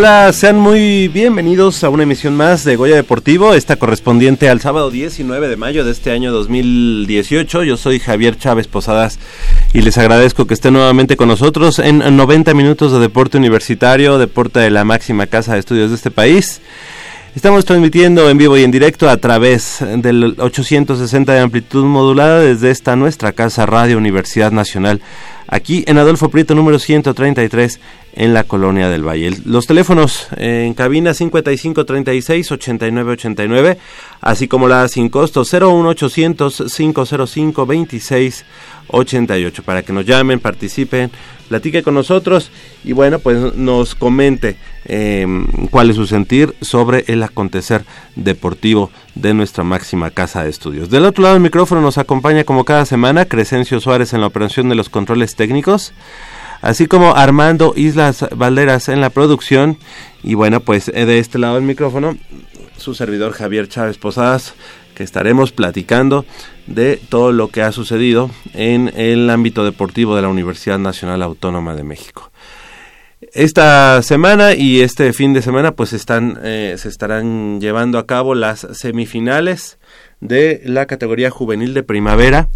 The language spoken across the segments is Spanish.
Hola, sean muy bienvenidos a una emisión más de Goya Deportivo, esta correspondiente al sábado 19 de mayo de este año 2018. Yo soy Javier Chávez Posadas y les agradezco que estén nuevamente con nosotros en 90 minutos de deporte universitario, deporte de la máxima casa de estudios de este país. Estamos transmitiendo en vivo y en directo a través del 860 de amplitud modulada desde esta nuestra casa Radio Universidad Nacional aquí en Adolfo Prieto número 133 en la Colonia del Valle. Los teléfonos eh, en cabina 5536 8989, así como la sin costo 01800 505 26 88 para que nos llamen, participen, platique con nosotros y bueno, pues nos comente em, cuál es su sentir sobre el acontecer deportivo de nuestra máxima casa de estudios. Del otro lado del micrófono nos acompaña como cada semana Crescencio Suárez en la operación de los controles técnicos, así como Armando Islas Valderas en la producción y bueno, pues eh, de este lado del micrófono su servidor Javier Chávez Posadas que estaremos platicando de todo lo que ha sucedido en el ámbito deportivo de la Universidad Nacional Autónoma de México. Esta semana y este fin de semana pues están, eh, se estarán llevando a cabo las semifinales de la categoría juvenil de primavera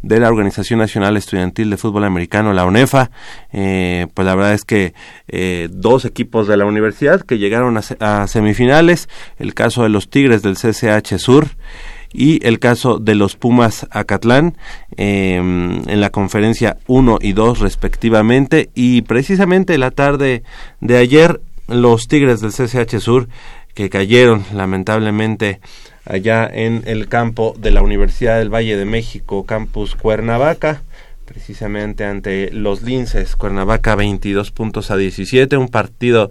de la Organización Nacional Estudiantil de Fútbol Americano, la UNEFA. Eh, pues la verdad es que eh, dos equipos de la universidad que llegaron a, a, semifinales, el caso de los Tigres del CCH Sur y el caso de los Pumas Acatlán em, en la conferencia 1 y 2 respectivamente. Y precisamente la tarde de ayer los Tigres del CCH Sur que cayeron lamentablemente allá en el campo de la Universidad del Valle de México, campus Cuernavaca, precisamente ante los Linces, Cuernavaca 22 puntos a 17, un partido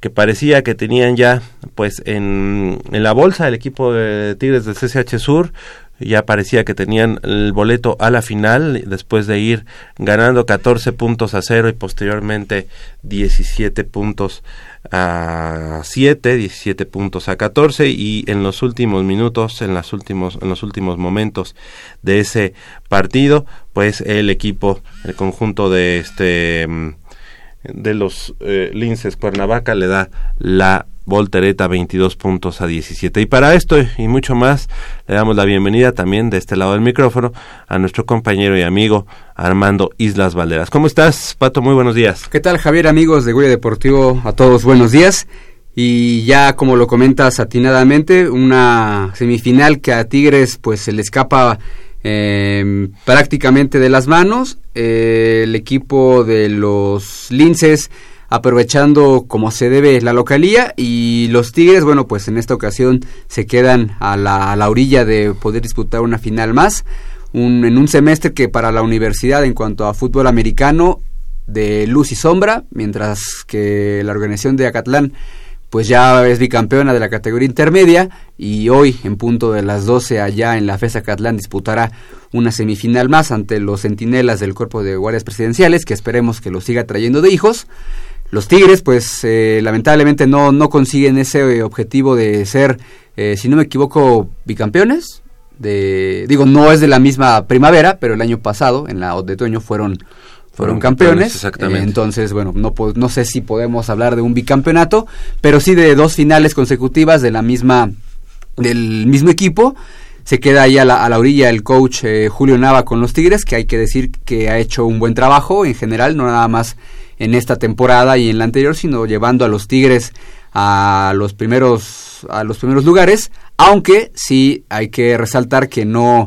que parecía que tenían ya pues en, en la bolsa el equipo de Tigres del CCH Sur, ya parecía que tenían el boleto a la final después de ir ganando 14 puntos a cero y posteriormente 17 puntos a 7, 17 puntos a 14 y en los últimos minutos, en, las últimos, en los últimos momentos de ese partido, pues el equipo, el conjunto de este mm, de los eh, Linces Cuernavaca le da la voltereta 22 puntos a 17. Y para esto y mucho más, le damos la bienvenida también de este lado del micrófono a nuestro compañero y amigo Armando Islas Valderas. ¿Cómo estás, Pato? Muy buenos días. ¿Qué tal, Javier, amigos de Goya Deportivo? A todos, buenos días. Y ya como lo comentas atinadamente, una semifinal que a Tigres pues se le escapa eh, prácticamente de las manos. Eh, el equipo de los Linces aprovechando como se debe la localía y los Tigres, bueno, pues en esta ocasión se quedan a la, a la orilla de poder disputar una final más, un, en un semestre que para la universidad en cuanto a fútbol americano de luz y sombra, mientras que la organización de Acatlán pues ya es bicampeona de la categoría intermedia y hoy en punto de las 12 allá en la FES Acatlán disputará una semifinal más ante los centinelas del cuerpo de guardias presidenciales que esperemos que lo siga trayendo de hijos los Tigres, pues eh, lamentablemente no, no consiguen ese objetivo de ser, eh, si no me equivoco, bicampeones. De, digo, no es de la misma primavera, pero el año pasado, en la de otoño, fueron, fueron, campeones. exactamente. entonces, bueno, no, no sé si podemos hablar de un bicampeonato, pero sí de dos finales consecutivas de la misma, del mismo equipo se queda ahí a la, a la orilla el coach eh, Julio Nava con los Tigres, que hay que decir que ha hecho un buen trabajo en general, no nada más en esta temporada y en la anterior, sino llevando a los Tigres a los primeros a los primeros lugares, aunque sí hay que resaltar que no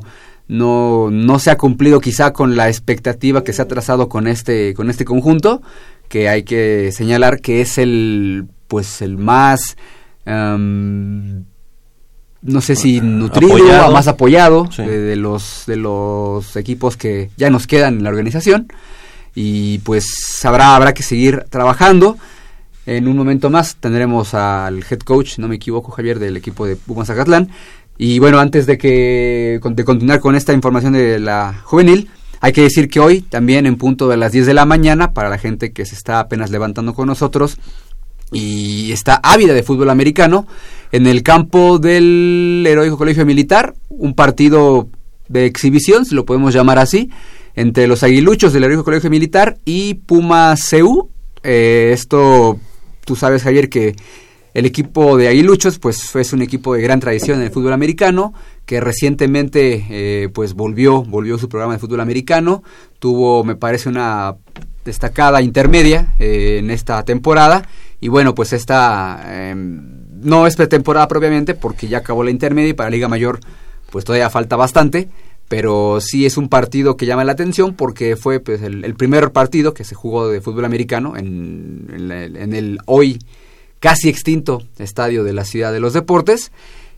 no no se ha cumplido quizá con la expectativa que se ha trazado con este con este conjunto, que hay que señalar que es el pues el más em, no sé si nutrido o más apoyado de, los de los equipos que ya nos quedan en la organización y pues habrá, habrá que seguir trabajando. En un momento más tendremos al head coach, no me equivoco, Javier, del equipo de Pumas Zacatlán. Y bueno, antes de que de continuar con esta información de la juvenil, hay que decir que hoy, también en punto de las 10 de la mañana, para la gente que se está apenas levantando con nosotros y está ávida de fútbol americano, en el campo del Heroico Colegio Militar, un partido de exhibición, si lo podemos llamar así, entre los aguiluchos del Heroico Colegio Militar y Puma CU. Eh, esto, tú sabes, Javier, que el equipo de aguiluchos, pues es un equipo de gran tradición en el fútbol americano, que recientemente, eh, pues volvió, volvió su programa de fútbol americano, tuvo, me parece, una destacada intermedia eh, en esta temporada, y bueno, pues esta em, no es pretemporada propiamente, porque ya acabó la intermedia y para Liga Mayor, pues todavía falta bastante, pero sí es un partido que llama la atención porque fue pues, el, primer partido que se jugó de fútbol americano en, en, el hoy casi extinto estadio de la Ciudad de los Deportes.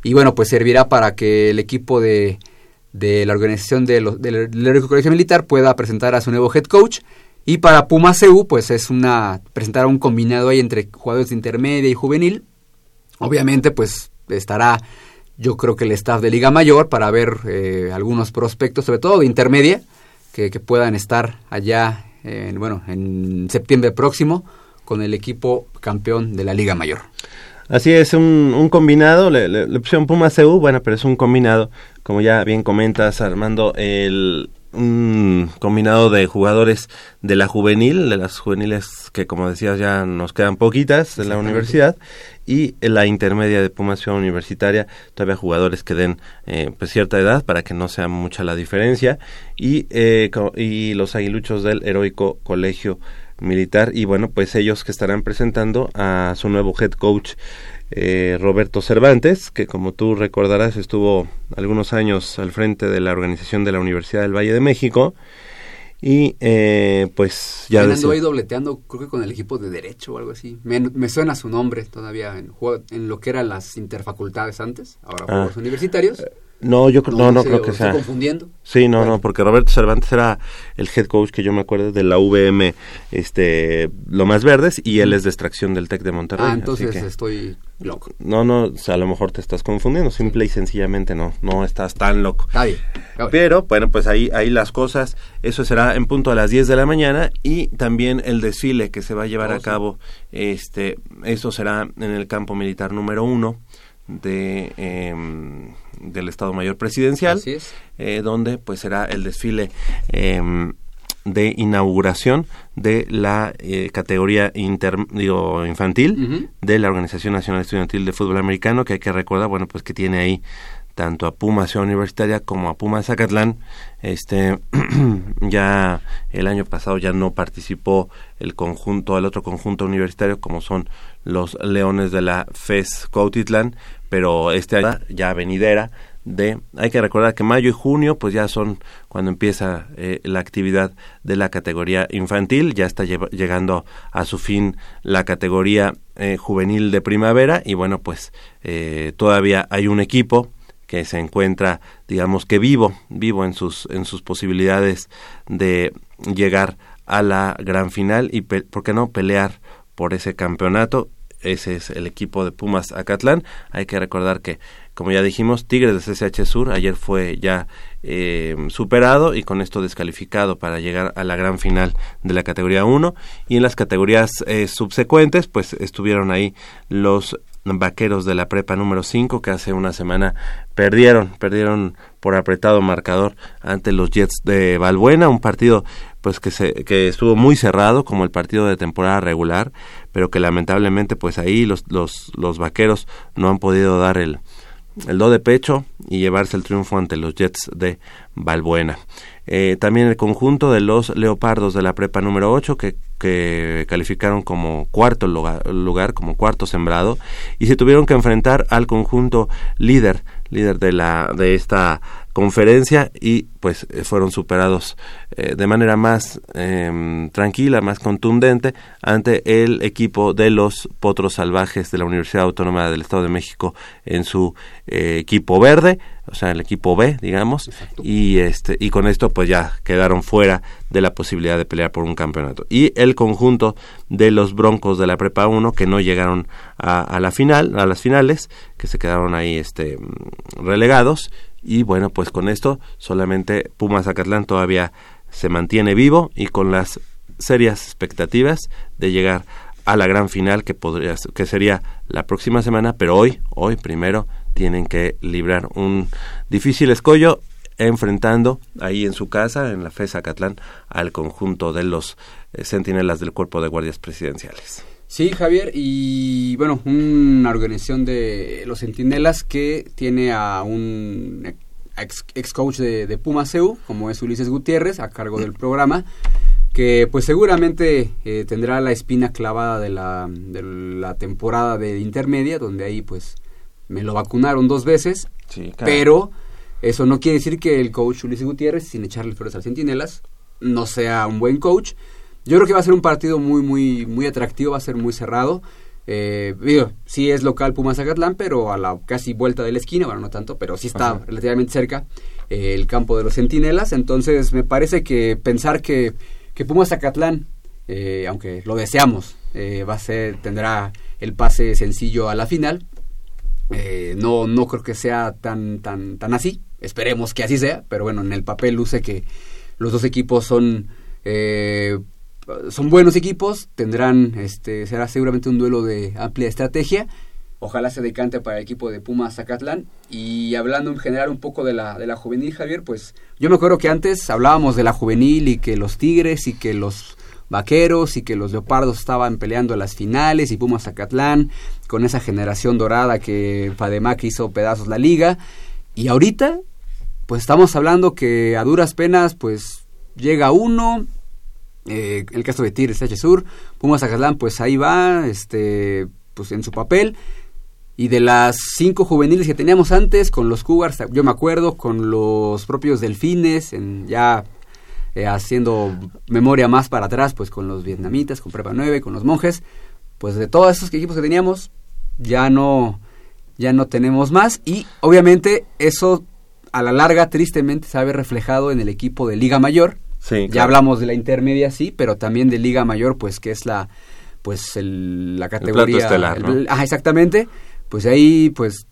Y bueno pues servirá para que el equipo de, de la organización de del Colegio Militar pueda presentar a su nuevo head coach. Y para Puma CU pues es una presentar un combinado ahí entre jugadores de intermedia y juvenil. Obviamente pues estará yo creo que el staff de Liga Mayor para ver eh, algunos prospectos, sobre todo de intermedia, que, puedan estar allá, en, bueno, en septiembre próximo con el equipo campeón de la Liga Mayor. Así es, un, un combinado, la opción Puma CU, bueno, pero es un combinado, como ya bien comentas Armando, el, un combinado de jugadores de la juvenil, de las juveniles que como decías ya nos quedan poquitas en la universidad, y en la intermedia de Pumas Universitaria, todavía jugadores que den eh, pues cierta edad para que no sea mucha la diferencia, y, eh, y los aguiluchos del heroico colegio militar, y bueno, pues ellos que estarán presentando a su nuevo head coach eh, Roberto Cervantes, que como tú recordarás estuvo algunos años al frente de la organización de la Universidad del Valle de México. Y eh, pues ya... Ando ahí dobleteando, creo que con el equipo de Derecho o algo así. Me, suena su nombre todavía en, en, lo que eran las interfacultades antes, ahora ah. Juegos Universitarios. No, yo no, no, creo que sea. confundiendo? Sí, no, no, porque Roberto Cervantes era el head coach que yo me acuerdo de la VM, este, lo más verdes, y él es de extracción del Tec de Monterrey. Ah, entonces estoy loco. No, no, a lo mejor te estás confundiendo, simple y sencillamente no, no estás tan loco. Pero, bueno, pues ahí, ahí las cosas, eso será en punto a las 10 de la mañana, y también el desfile que se va a llevar a oh, cabo, este, eso será en el campo militar número uno de em, del Estado Mayor Presidencial, eh, donde pues será el desfile em, de inauguración de la eh, categoría inter, digo, infantil de la Organización Nacional Estudiantil de Fútbol Americano, que hay que recordar, bueno, pues que tiene ahí tanto a Puma Ciudad Universitaria como a Puma Zacatlán. Este ya el año pasado ya no participó el conjunto, el otro conjunto universitario como son los Leones de la FES Cuautitlán, pero este año ya venidera de hay que recordar que mayo y junio pues ya son cuando empieza eh, la actividad de la categoría infantil ya está llegando a su fin la categoría eh, juvenil de primavera y bueno pues eh, todavía hay un equipo que se encuentra digamos que vivo vivo en sus en sus posibilidades de llegar a la gran final y por qué no pelear por ese campeonato ese es el equipo de Pumas Acatlán. Hay que recordar que, como ya dijimos, Tigres de CCH Sur ayer fue ya eh, superado y con esto descalificado para llegar a la gran final de la categoría 1. Y en las categorías eh, subsecuentes, pues estuvieron ahí los vaqueros de la prepa número 5 que hace una semana perdieron, perdieron por apretado marcador ante los Jets de Valbuena, un partido pues que se que estuvo muy cerrado como el partido de temporada regular, pero que lamentablemente pues ahí los los los vaqueros no han podido dar el el do de pecho y llevarse el triunfo ante los Jets de Valbuena. Eh, también el conjunto de los Leopardos de la prepa número 8 que, que calificaron como cuarto lugar, lugar, como cuarto sembrado y se tuvieron que enfrentar al conjunto líder líder de la de esta conferencia y pues eh, fueron superados eh, de manera más em, tranquila, más contundente ante el equipo de los Potros Salvajes de la Universidad Autónoma del Estado de México en su eh, equipo verde, o sea, el equipo B, digamos, y este y con esto pues ya quedaron fuera de la posibilidad de pelear por un campeonato. Y el conjunto de los Broncos de la Prepa 1 que no llegaron a, a la final, a las finales, que se quedaron ahí este relegados y bueno, pues con esto solamente Pumas Zacatlán todavía se mantiene vivo y con las serias expectativas de llegar a la gran final que podría que sería la próxima semana, pero hoy, hoy primero tienen que librar un difícil escollo enfrentando ahí en su casa, en la FES Zacatlán, al conjunto de los eh, centinelas del Cuerpo de Guardias Presidenciales. Sí, Javier, y bueno, una organización de los Centinelas que tiene a un ex, coach de, de Puma como es Ulises Gutiérrez, a cargo del programa, que pues seguramente eh, tendrá la espina clavada de la, de la temporada de intermedia, donde ahí pues me lo vacunaron dos veces, pero eso no quiere decir que el coach Ulises Gutiérrez, sin echarle flores al Centinelas, no sea un buen coach yo creo que va a ser un partido muy, muy, muy atractivo, va a ser muy cerrado. Eh, digo, sí es local Pumas Zacatlán, pero a la casi vuelta de la esquina, bueno, no tanto, pero sí está relativamente cerca eh, el campo de los Centinelas. Entonces, me parece que pensar que, que Pumas Zacatlán, eh, aunque lo deseamos, eh, va a ser, tendrá el pase sencillo a la final. no, no creo que sea tan, tan, tan así. Esperemos que así sea, pero bueno, en el papel luce que los dos equipos son eh, son buenos equipos, tendrán, este, será seguramente un duelo de amplia estrategia. Ojalá se decante para el equipo de Pumas Zacatlán. Y hablando en general un poco de la, de la juvenil, Javier, pues yo me acuerdo que antes hablábamos de la juvenil y que los Tigres y que los Vaqueros y que los Leopardos estaban peleando las finales y Pumas Zacatlán con esa generación dorada que Fademac hizo pedazos la liga. Y ahorita, pues estamos hablando que a duras penas, pues llega uno, eh, el caso de Tigres H Sur, Pumas Zacatlán, pues ahí va, este, pues en su papel. Y de las cinco juveniles que teníamos antes, con los Cougars, yo me acuerdo, con los propios Delfines, en, ya eh, haciendo memoria más para atrás, pues con los vietnamitas, con Prepa 9, con los monjes, pues de todos esos equipos que teníamos, ya no, ya no tenemos más. Y obviamente eso a la larga tristemente se ve reflejado en el equipo de Liga Mayor. Ya hablamos de la intermedia, sí, pero también de Liga Mayor, pues que es la pues el, la categoría el estelar, ¿no? exactamente. Pues ahí pues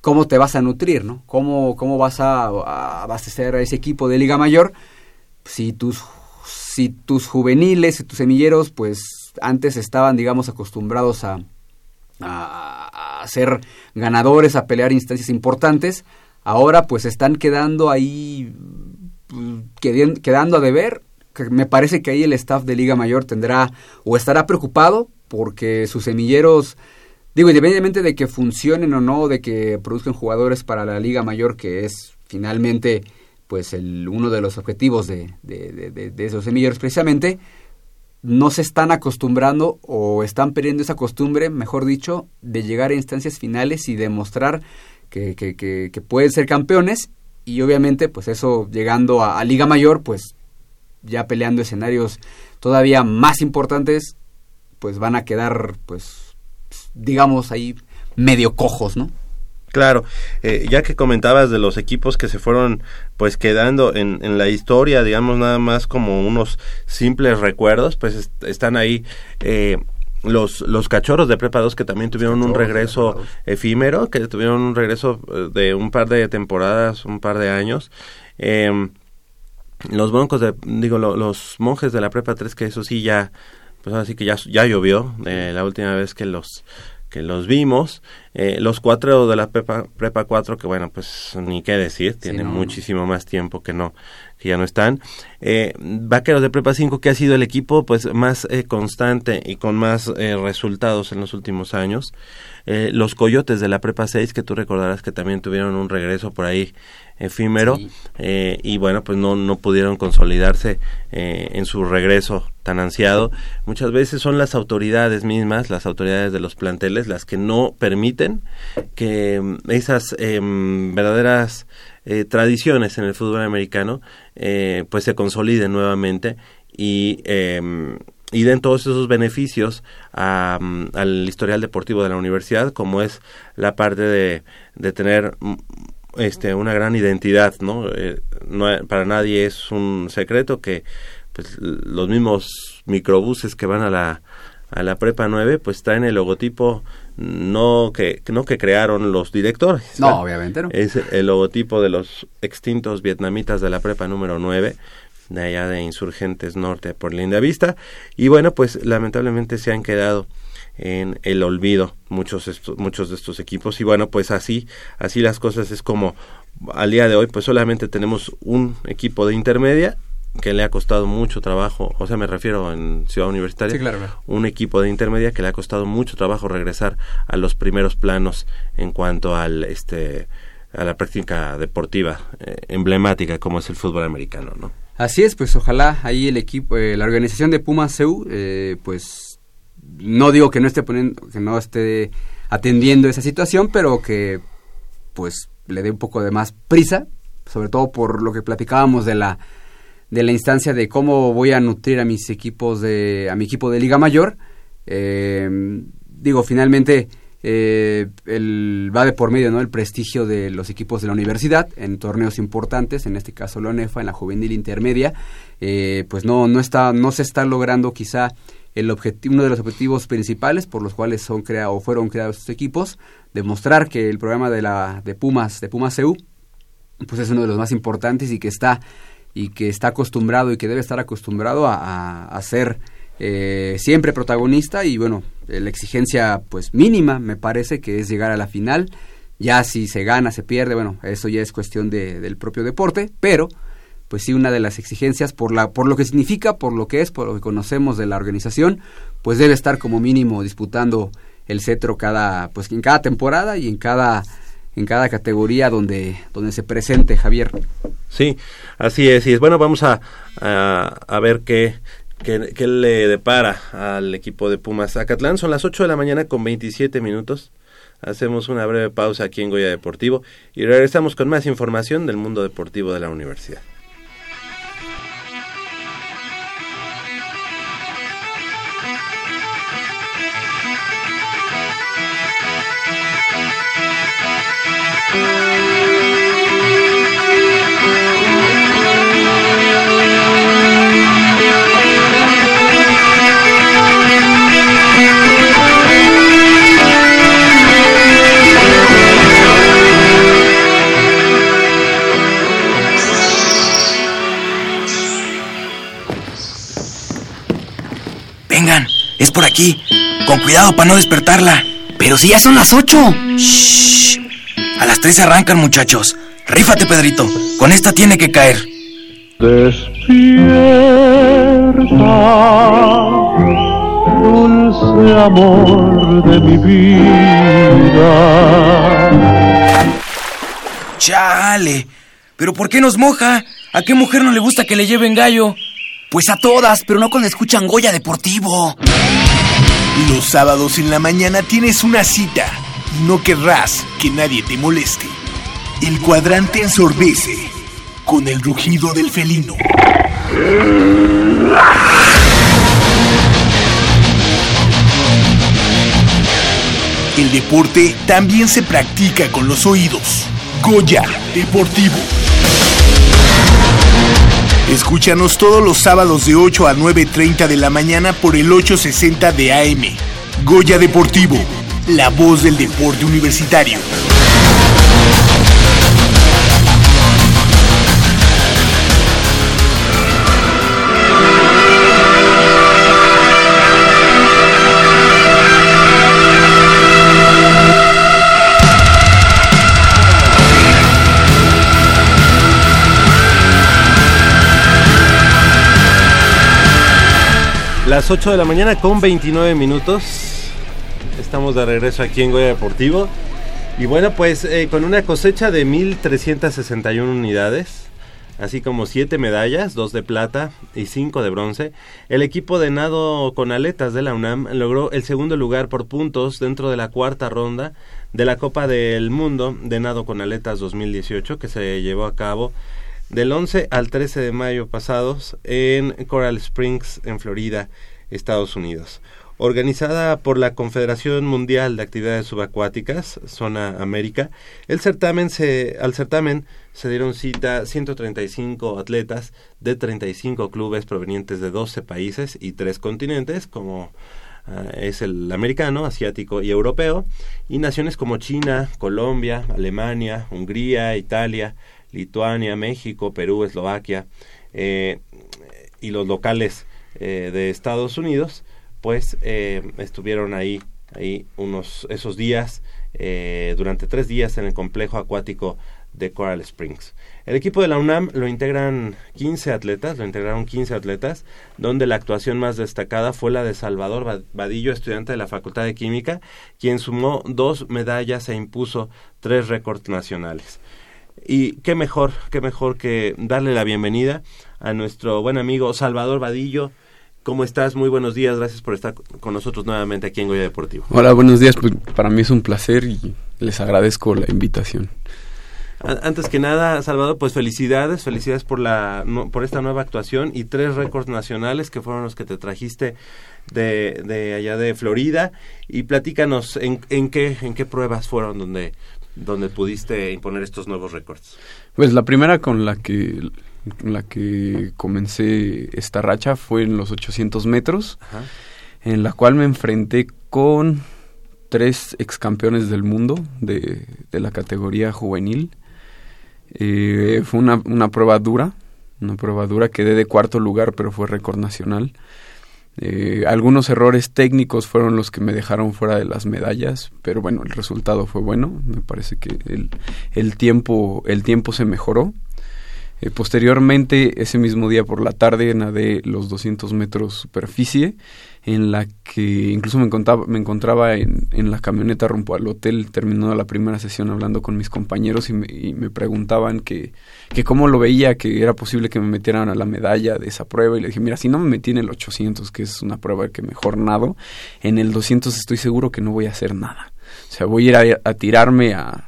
cómo te vas a nutrir no cómo cómo vas a, abastecer a ese equipo de liga mayor si tus si tus juveniles y tus semilleros pues antes estaban digamos acostumbrados a, a, a ser ganadores a pelear instancias importantes ahora pues están quedando ahí quedando a deber me parece que ahí el staff de Liga Mayor tendrá o estará preocupado porque sus semilleros, digo, independientemente de que funcionen o no, de que produzcan jugadores para la Liga Mayor, que es finalmente pues el, uno de los objetivos de, de, esos semilleros precisamente, no se están acostumbrando o están perdiendo esa costumbre, mejor dicho, de llegar a instancias finales y demostrar que, que, que, pueden ser campeones y obviamente pues eso llegando a Liga Mayor pues ya peleando escenarios todavía más importantes, pues van a quedar, pues, digamos ahí medio cojos, ¿no? Claro, eh, ya que comentabas de los equipos que se fueron pues quedando en, en, la historia, digamos nada más como unos simples recuerdos, pues están ahí eh, los, los cachorros de Prepa 2 que también tuvieron un regreso efímero, que tuvieron un regreso eh, de un par de temporadas, un par de años. Eh, los broncos de, digo, los monjes de la prepa 3, que eso sí ya, pues así que ya, ya llovió, eh, la última vez que los, que los vimos. Eh, los cuatro de la prepa, prepa 4, que bueno, pues ni qué decir, tienen muchísimo más tiempo que no, que ya no están. Eh, Vaqueros de prepa 5, que ha sido el equipo pues más eh, constante y con más eh, resultados en los últimos años. los Coyotes de la prepa 6, que tú recordarás que también tuvieron un regreso por ahí efímero eh, y bueno pues no no pudieron consolidarse eh, en su regreso tan ansiado muchas veces son las autoridades mismas las autoridades de los planteles las que no permiten que mm, esas em, verdaderas eh, tradiciones en el fútbol americano pues se consoliden nuevamente y em, y den todos esos beneficios a, mm, al historial deportivo de la universidad, como es la parte de, de tener mm, este, una gran identidad, ¿no? Eh, no para nadie es un secreto que pues, los mismos microbuses que van a la, a la prepa 9 pues traen el logotipo no que no que crearon los directores. No obviamente no. es el logotipo de los extintos vietnamitas de la prepa número 9 de allá de Insurgentes Norte por Linda Vista. Y bueno pues lamentablemente se han quedado en el olvido muchos muchos de estos equipos. Y bueno pues así así las cosas es como al día de hoy pues solamente tenemos un equipo de intermedia que le ha costado mucho trabajo, o sea, me refiero en Ciudad Universitaria, un equipo de intermedia que le ha costado mucho trabajo regresar a los primeros planos en cuanto al este a la práctica deportiva eh, emblemática como es el fútbol americano, ¿no? Así es, pues ojalá ahí el equipo, eh, la organización de Pumas CEU, eh, pues no digo que no esté poniendo, que no esté atendiendo esa situación, pero que pues le dé un poco de más prisa, sobre todo por lo que platicábamos de la de la instancia de cómo voy a nutrir a mis equipos de a mi equipo de Liga Mayor. Eh, digo, finalmente eh, el, va de por medio no el prestigio de los equipos de la universidad en torneos importantes en este caso la ONEFA en la juvenil intermedia eh, pues no no está no se está logrando quizá el uno de los objetivos principales por los cuales son creados o fueron creados estos equipos, demostrar que el programa de la de Pumas, de Pumas EU, pues es uno de los más importantes y que está y que está acostumbrado y que debe estar acostumbrado a, ser eh, siempre protagonista y bueno, la exigencia pues mínima me parece que es llegar a la final. Ya si se gana, se pierde, bueno, eso ya es cuestión de, del propio deporte, pero pues sí una de las exigencias por la por lo que significa, por lo que es, por lo que conocemos de la organización, pues debe estar como mínimo disputando el cetro cada pues en cada temporada y en cada en cada categoría donde donde se presente Javier. Sí, así es, y es bueno, vamos a, a, ver qué ¿Qué, le depara al equipo de Pumas Acatlán? Son las 8 de la mañana con 27 minutos. Hacemos una breve pausa aquí en Goya Deportivo y regresamos con más información del mundo deportivo de la universidad. Es por aquí. Con cuidado para no despertarla. Pero si ya son las ocho. Shh. A las tres arrancan, muchachos. Rífate, Pedrito. Con esta tiene que caer. Despierta, dulce amor de mi vida. Chale. ¿Pero por qué nos moja? ¿A qué mujer no le gusta que le lleven gallo? Pues a todas, pero no cuando escuchan Goya Deportivo. Los sábados en la mañana tienes una cita no querrás que nadie te moleste. El cuadrante ensordece con el rugido del felino. El deporte también se practica con los oídos. Goya Deportivo. Escúchanos todos los sábados de 8 a 9.30 de la mañana por el 860 de AM. Goya Deportivo, la voz del deporte universitario. Las 8 de la mañana con 29 minutos. Estamos de regreso aquí en Goya Deportivo. Y bueno, pues eh, con una cosecha de 1.361 unidades, así como 7 medallas, 2 de plata y 5 de bronce, el equipo de nado con aletas de la UNAM logró el segundo lugar por puntos dentro de la cuarta ronda de la Copa del Mundo de Nado con Aletas 2018 que se llevó a cabo del 11 al 13 de mayo pasados en Coral Springs, en Florida, Estados Unidos. Organizada por la Confederación Mundial de Actividades Subacuáticas, Zona América, el certamen se, al certamen se dieron cita 135 atletas de 35 clubes provenientes de 12 países y 3 continentes, como uh, es el americano, asiático y europeo, y naciones como China, Colombia, Alemania, Hungría, Italia, Lituania, México, Perú, Eslovaquia eh, y los locales eh, de Estados Unidos, pues eh, estuvieron ahí, ahí unos esos días, durante tres días en el complejo acuático de Coral Springs. El equipo de la UNAM lo integran 15 atletas, lo integraron 15 atletas, donde la actuación más destacada fue la de Salvador Vadillo, estudiante de la Facultad de Química, quien sumó dos medallas e impuso tres récords nacionales. Y qué mejor, qué mejor que darle la bienvenida a nuestro buen amigo Salvador Vadillo. ¿Cómo estás? Muy buenos días. Gracias por estar con nosotros nuevamente aquí en Goya Deportivo. Hola, buenos días. Pues para mí es un placer y les agradezco la invitación. Antes que nada, Salvador, pues felicidades, felicidades por la por esta nueva actuación y tres récords nacionales que fueron los que te trajiste de, de allá de Florida y platícanos en, en qué en qué pruebas fueron donde donde pudiste imponer estos nuevos récords? Pues la primera con la que la que comencé esta racha fue en los 800 metros, en la cual me enfrenté con tres ex campeones del mundo de, de la categoría juvenil. Eh, fue una, una prueba dura, una prueba dura, quedé de cuarto lugar, pero fue récord nacional. Eh, algunos errores técnicos fueron los que me dejaron fuera de las medallas, pero bueno, el resultado fue bueno. Me parece que el, el tiempo, el tiempo se mejoró. Eh, posteriormente, ese mismo día por la tarde, nadé los 200 metros superficie, en la que incluso me encontraba, me encontraba en, en la camioneta rumbo al hotel, terminando la primera sesión hablando con mis compañeros y me, y me preguntaban que, que cómo lo veía, que era posible que me metieran a la medalla de esa prueba. Y le dije, mira, si no me metí en el 800, que es una prueba que mejor nado, en el 200 estoy seguro que no voy a hacer nada. O sea, voy a ir a, a tirarme a,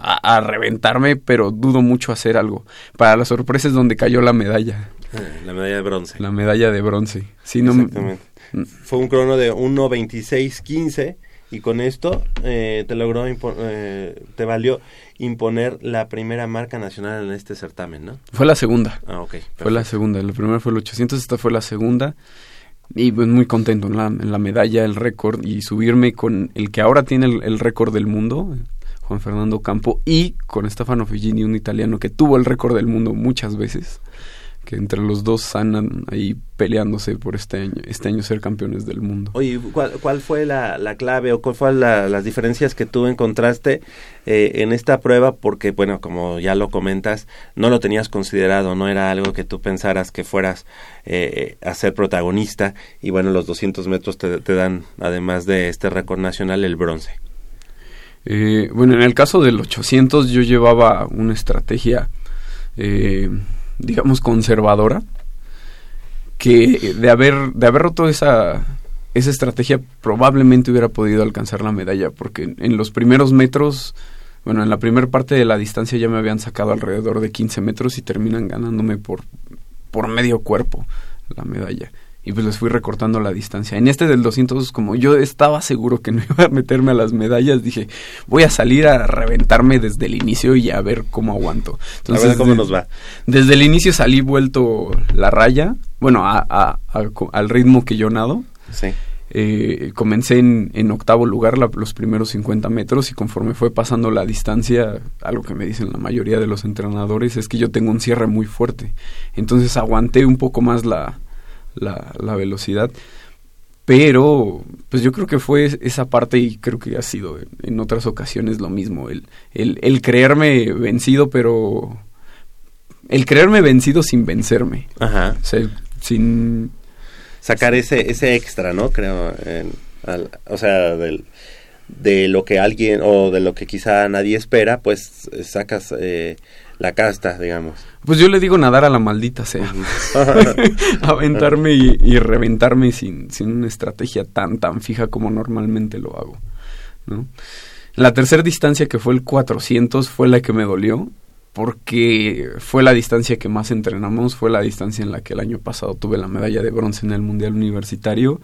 a, a reventarme, pero dudo mucho hacer algo. Para la sorpresa es donde cayó la medalla, Eh, La medalla de bronce. la medalla de bronce. Sí, no, Exactamente. Fue un crono de 1.26.15 y con esto eh, te logró, eh, te valió imponer la primera marca nacional en este certamen, ¿no? fue la segunda. Ah, ok. Fue la segunda. La primera fue el 800, esta fue la segunda. Y pues muy contento en la, en la medalla, el récord y subirme con el que ahora tiene el, el récord del mundo, Juan Fernando Campo, y con Stefano Figini, un italiano que tuvo el récord del mundo muchas veces. Que entre los dos andan ahí peleándose por este año, este año ser campeones del mundo. Oye, ¿cuál, cuál fue la, la clave o cuál fue la- las diferencias que tú encontraste eh, en esta prueba? Porque, bueno, como ya lo comentas, no lo tenías considerado, no era algo que tú pensaras que fueras eh, a ser protagonista. Y bueno, los 200 metros te dan, además de este récord nacional, el bronce. Eh, bueno, en el caso del 800 yo llevaba una estrategia, eh, digamos, conservadora, que de haber, de haber roto esa, esa estrategia probablemente hubiera podido alcanzar la medalla, porque en los primeros metros, bueno, en la primera parte de la distancia ya me habían sacado alrededor de 15 metros y terminan ganándome por, por medio cuerpo la medalla. Y pues les fui recortando la distancia. En este del 200, como yo estaba seguro que no iba a meterme a las medallas, dije, voy a salir a reventarme desde el inicio y a ver cómo aguanto. a ver cómo de- nos va. Desde el inicio salí vuelto la raya, bueno, a- a- a- al ritmo que yo nado. Sí. Eh, comencé en, en octavo lugar la- los primeros 50 metros y conforme fue pasando la distancia, algo que me dicen la mayoría de los entrenadores es que yo tengo un cierre muy fuerte. Entonces aguanté un poco más la, la, la velocidad. Pero, pues yo creo que fue esa parte y creo que ha sido en, otras ocasiones lo mismo. El, el, el creerme vencido, pero... El creerme vencido sin vencerme. Ajá. O sea, sin... Sacar ese, ese extra, ¿no? Creo, en- al- o sea, del, de lo que alguien o de lo que quizá nadie espera, pues sacas eh, la casta, digamos. Pues yo le digo nadar a la maldita sea. Aventarme y, y reventarme sin, sin una estrategia tan, tan fija como normalmente lo hago. ¿no? La tercera distancia que fue el 400 fue la que me dolió porque fue la distancia que más entrenamos, fue la distancia en la que el año pasado tuve la medalla de bronce en el Mundial Universitario.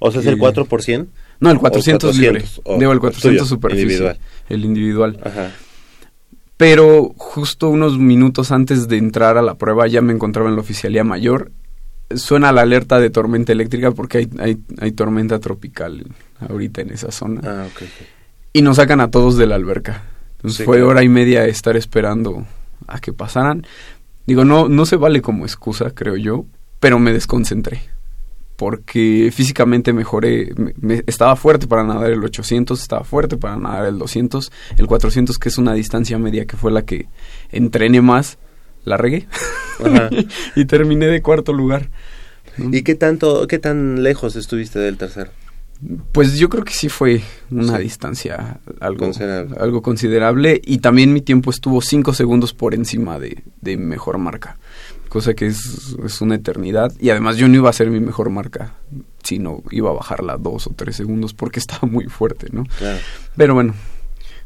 O sea, es Eh, el 4%. No, el 400, libre. 400, o Digo, el el 400 tuyo, superficie. individual. El individual. Ajá. Pero justo unos minutos antes de entrar a la prueba ya me encontraba en la oficialía mayor. Suena la alerta de tormenta eléctrica porque hay, hay, hay tormenta tropical ahorita en esa zona. Ah, ok. ok. Y nos sacan a todos de la alberca. Entonces Sí, fue claro. hora y media estar esperando a que pasaran. Digo, no, no se vale como excusa, creo yo, pero me desconcentré. Porque físicamente mejoré, me- me- estaba fuerte para nadar el 800, estaba fuerte para nadar el 200, el 400 que es una distancia media que fue la que entrené más, la regué y terminé de cuarto lugar. ¿Y qué tanto, qué tan lejos estuviste del tercero? Pues yo creo que sí fue una Sí. distancia algo Considerable. algo considerable y también mi tiempo estuvo cinco segundos por encima de, de mi mejor marca, cosa que es, es una eternidad y además yo no iba a ser mi mejor marca, sino iba a bajarla dos o tres segundos porque estaba muy fuerte, ¿no? Claro. Pero bueno,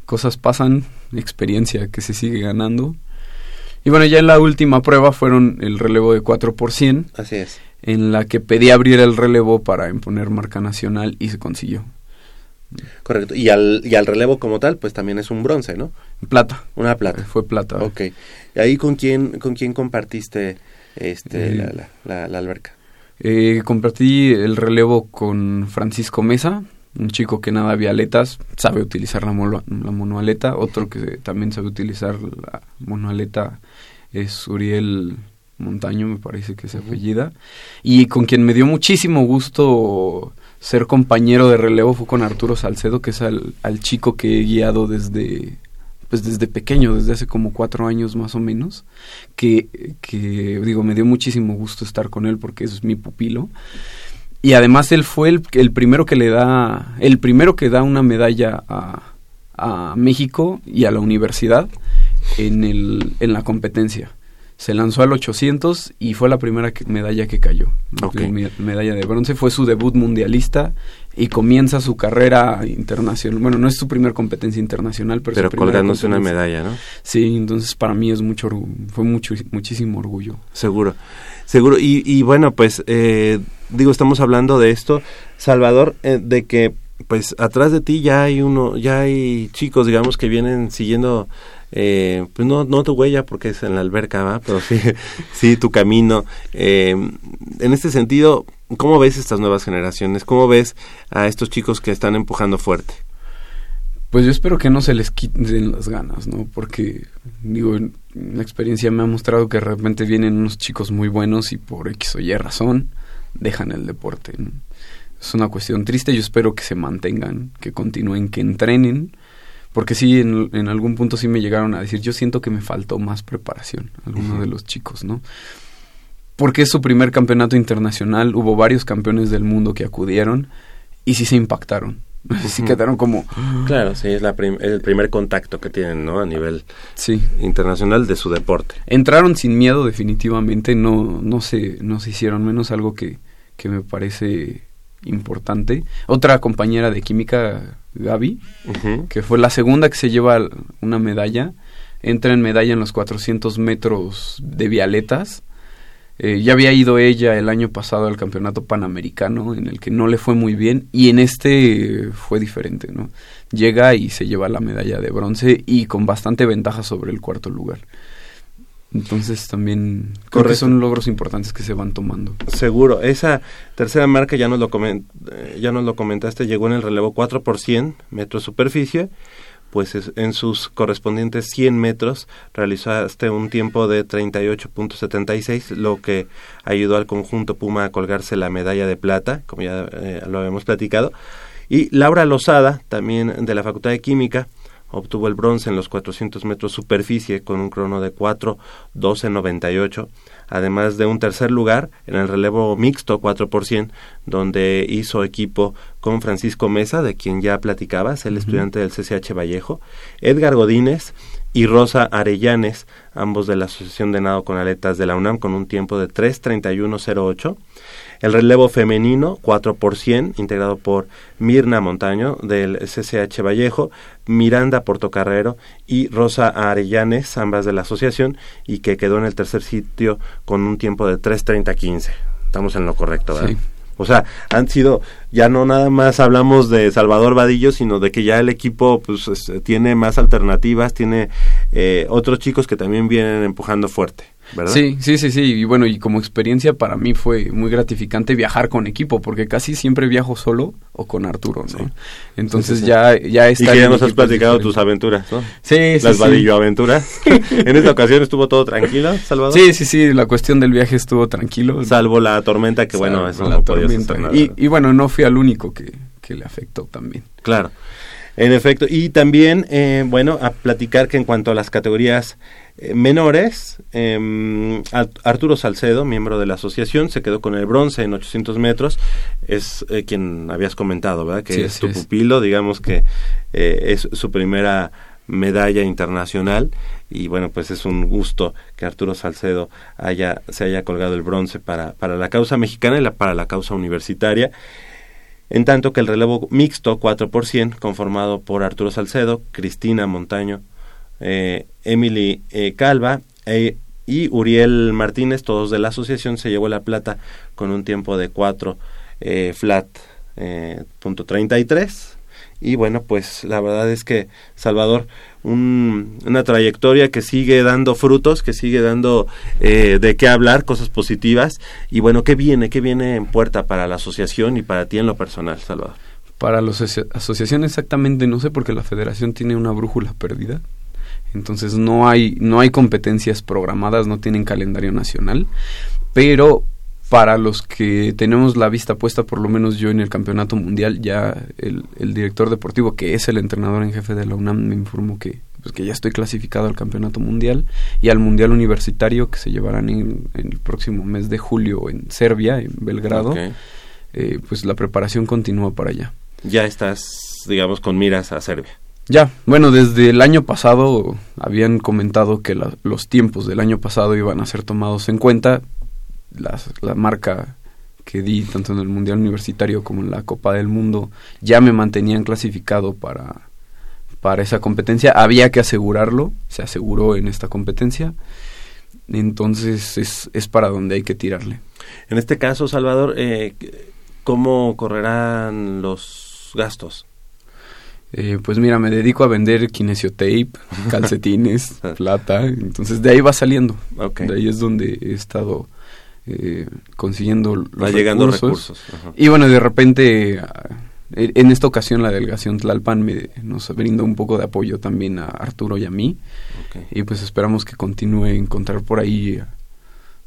cosas pasan, experiencia que se sigue ganando. Y bueno, ya en la última prueba fueron el relevo de 4 por 100 Así es. en la que pedí abrir el relevo para imponer marca nacional y se consiguió. Correcto. Y al, y al relevo como tal, pues también es un bronce, ¿no? Plata. Una plata. Fue plata. Ok. ¿Y ahí con quién, con quién compartiste este, Eh, la, la, la- la alberca? Eh, compartí el relevo con Francisco Mesa, un chico que nada vialetas, sabe utilizar la, mono- la monoaleta. Otro que también sabe utilizar la monoaleta es Uriel Montaño, me parece que se apellida. Y con quien me dio muchísimo gusto ser compañero de relevo fue con Arturo Salcedo, que es al, al chico que he guiado desde pues desde pequeño, desde hace como cuatro años más o menos, que, que digo, me dio muchísimo gusto estar con él porque es mi pupilo. Y además él fue el, el primero que le da, el primero que da una medalla a, a México y a la universidad en, el, en la competencia. Se lanzó al 800 y fue la primera que- medalla que cayó. La me- medalla de bronce fue su debut mundialista y comienza su carrera internacional. Bueno, no es su primer competencia internacional, pero, Pero colgándose una medalla, ¿no? Sí, entonces para mí es mucho, fue mucho, muchísimo orgullo. Seguro, seguro. Y, y bueno, pues eh, digo, estamos hablando de esto, Salvador, eh, de que pues atrás de ti ya hay uno, ya hay chicos, digamos, que vienen siguiendo, eh, pues no, no tu huella porque es en la alberca, ¿va? Pero sí, sí tu camino. Eh, en este sentido, ¿cómo ves estas nuevas generaciones? ¿Cómo ves a estos chicos que están empujando fuerte? Pues yo espero que no se les quiten las ganas, ¿no? Porque, digo, la experiencia me ha mostrado que de repente vienen unos chicos muy buenos y por X o Y razón dejan el deporte. Es una cuestión triste, yo espero que se mantengan, que continúen, que entrenen, porque sí, en, en algún punto sí me llegaron a decir, yo siento que me faltó más preparación, algunos de los chicos, ¿no? Porque es su primer campeonato internacional, hubo varios campeones del mundo que acudieron y sí se impactaron. Sí Ujú. quedaron como, Claro, sí, es la prim- el primer contacto que tienen, ¿no? A nivel sí, internacional de su deporte. entraron sin miedo definitivamente, no, no, se, no se hicieron menos, algo que, que me parece importante. Otra compañera de química, Gaby, que fue la segunda que se lleva una medalla, entra en medalla en los 400 metros de Vialetas. Eh, ya había ido ella el año pasado al campeonato panamericano, en el que no le fue muy bien, y en este fue diferente, ¿no? Llega y se lleva la medalla de bronce y con bastante ventaja sobre el cuarto lugar. Entonces también creo que Correcto. son logros importantes que se van tomando. Seguro, esa tercera marca ya nos lo comen- eh, ya nos lo comentaste, llegó en el relevo 4 por 100 metros superficie, pues es- en sus correspondientes 100 metros realizaste un tiempo de 38.76, lo que ayudó al conjunto Puma a colgarse la medalla de plata, como ya eh, lo habíamos platicado. Y Laura Lozada, también de la Facultad de Química, obtuvo el bronce en los 400 metros superficie con un crono de 4.12.98, además de un tercer lugar en el relevo mixto 4 por 100, donde hizo equipo con Francisco Mesa, de quien ya platicabas, el estudiante del CCH Vallejo, Edgar Godínez y Rosa Arellanes, ambos de la Asociación de Nado con Aletas de la UNAM, con un tiempo de 3.31.08. El relevo femenino, 4 por 100, integrado por Mirna Montaño del CCH Vallejo, Miranda Portocarrero y Rosa Arellanes, ambas de la asociación, y que quedó en el tercer sitio con un tiempo de 3.30.15. Estamos en lo correcto, ¿verdad? Sí. O sea, han sido, ya no nada más hablamos de Salvador Vadillo, sino de que ya el equipo pues tiene más alternativas, tiene eh, otros chicos que también vienen empujando fuerte, ¿verdad? Sí, sí, sí, sí. Y bueno, y como experiencia para mí fue muy gratificante viajar con equipo, porque casi siempre viajo solo o con Arturo, ¿no? Entonces Sí, sí, sí. ya, ya Y está. que ya nos has platicado tus aventuras, ¿no? Sí, sí, Las sí. Vadillo aventuras. en esta ocasión estuvo todo tranquilo, Salvador. Sí, sí, sí, la cuestión del viaje estuvo tranquilo. Salvo la tormenta, que bueno, eso la no tormenta. hacer nada. Y, y bueno, no fui al único que, que le afectó también. Claro, en efecto. Y también, eh, bueno, a platicar que en cuanto a las categorías eh, menores, eh, Ar- Arturo Salcedo, miembro de la asociación, se quedó con el bronce en 800 metros. Es eh, quien habías comentado, ¿verdad? Que Sí, es tu es. pupilo, digamos que eh, es su primera medalla internacional y bueno pues es un gusto que Arturo Salcedo haya se haya colgado el bronce para, para la causa mexicana y la, para la causa universitaria en tanto que el relevo mixto 4 por 100, conformado por Arturo Salcedo, Cristina Montaño, eh, Emily eh, Calva e- y Uriel Martínez, todos de la asociación, se llevó la plata con un tiempo de 4 eh, flat eh, punto 33 y bueno pues la verdad es que Salvador un- una trayectoria que sigue dando frutos que sigue dando eh, de qué hablar cosas positivas. Y bueno qué viene qué viene en puerta para la asociación y para ti en lo personal Salvador Para la asocia- asociación exactamente no sé porque la federación tiene una brújula perdida. Entonces no hay no hay competencias programadas, no tienen calendario nacional, pero para los que tenemos la vista puesta, por lo menos yo en el campeonato mundial, ya el, el director deportivo, que es el entrenador en jefe de la UNAM, me informó que, pues, que ya estoy clasificado al campeonato mundial y al mundial universitario que se llevarán en, en el próximo mes de julio en Serbia, en Belgrado. Eh, pues la preparación continúa para allá. ya estás digamos con miras a Serbia Ya, bueno, desde el año pasado habían comentado que la- los tiempos del año pasado iban a ser tomados en cuenta. Las- la marca que di tanto en el Mundial Universitario como en la Copa del Mundo ya me mantenían clasificado para, para esa competencia. Había que asegurarlo, se aseguró en esta competencia. Entonces es, es para donde hay que tirarle. En este caso, Salvador, eh, ¿cómo correrán los gastos? Eh, pues mira, me dedico a vender kinesiotape, calcetines, plata, entonces de ahí va saliendo. De ahí es donde he estado eh, consiguiendo los Va llegando recursos. Y bueno, de repente, ah, en esta ocasión la delegación Tlalpan me, nos brindó un poco de apoyo también a Arturo y a mí. Y pues esperamos que continúe a encontrar por ahí ah,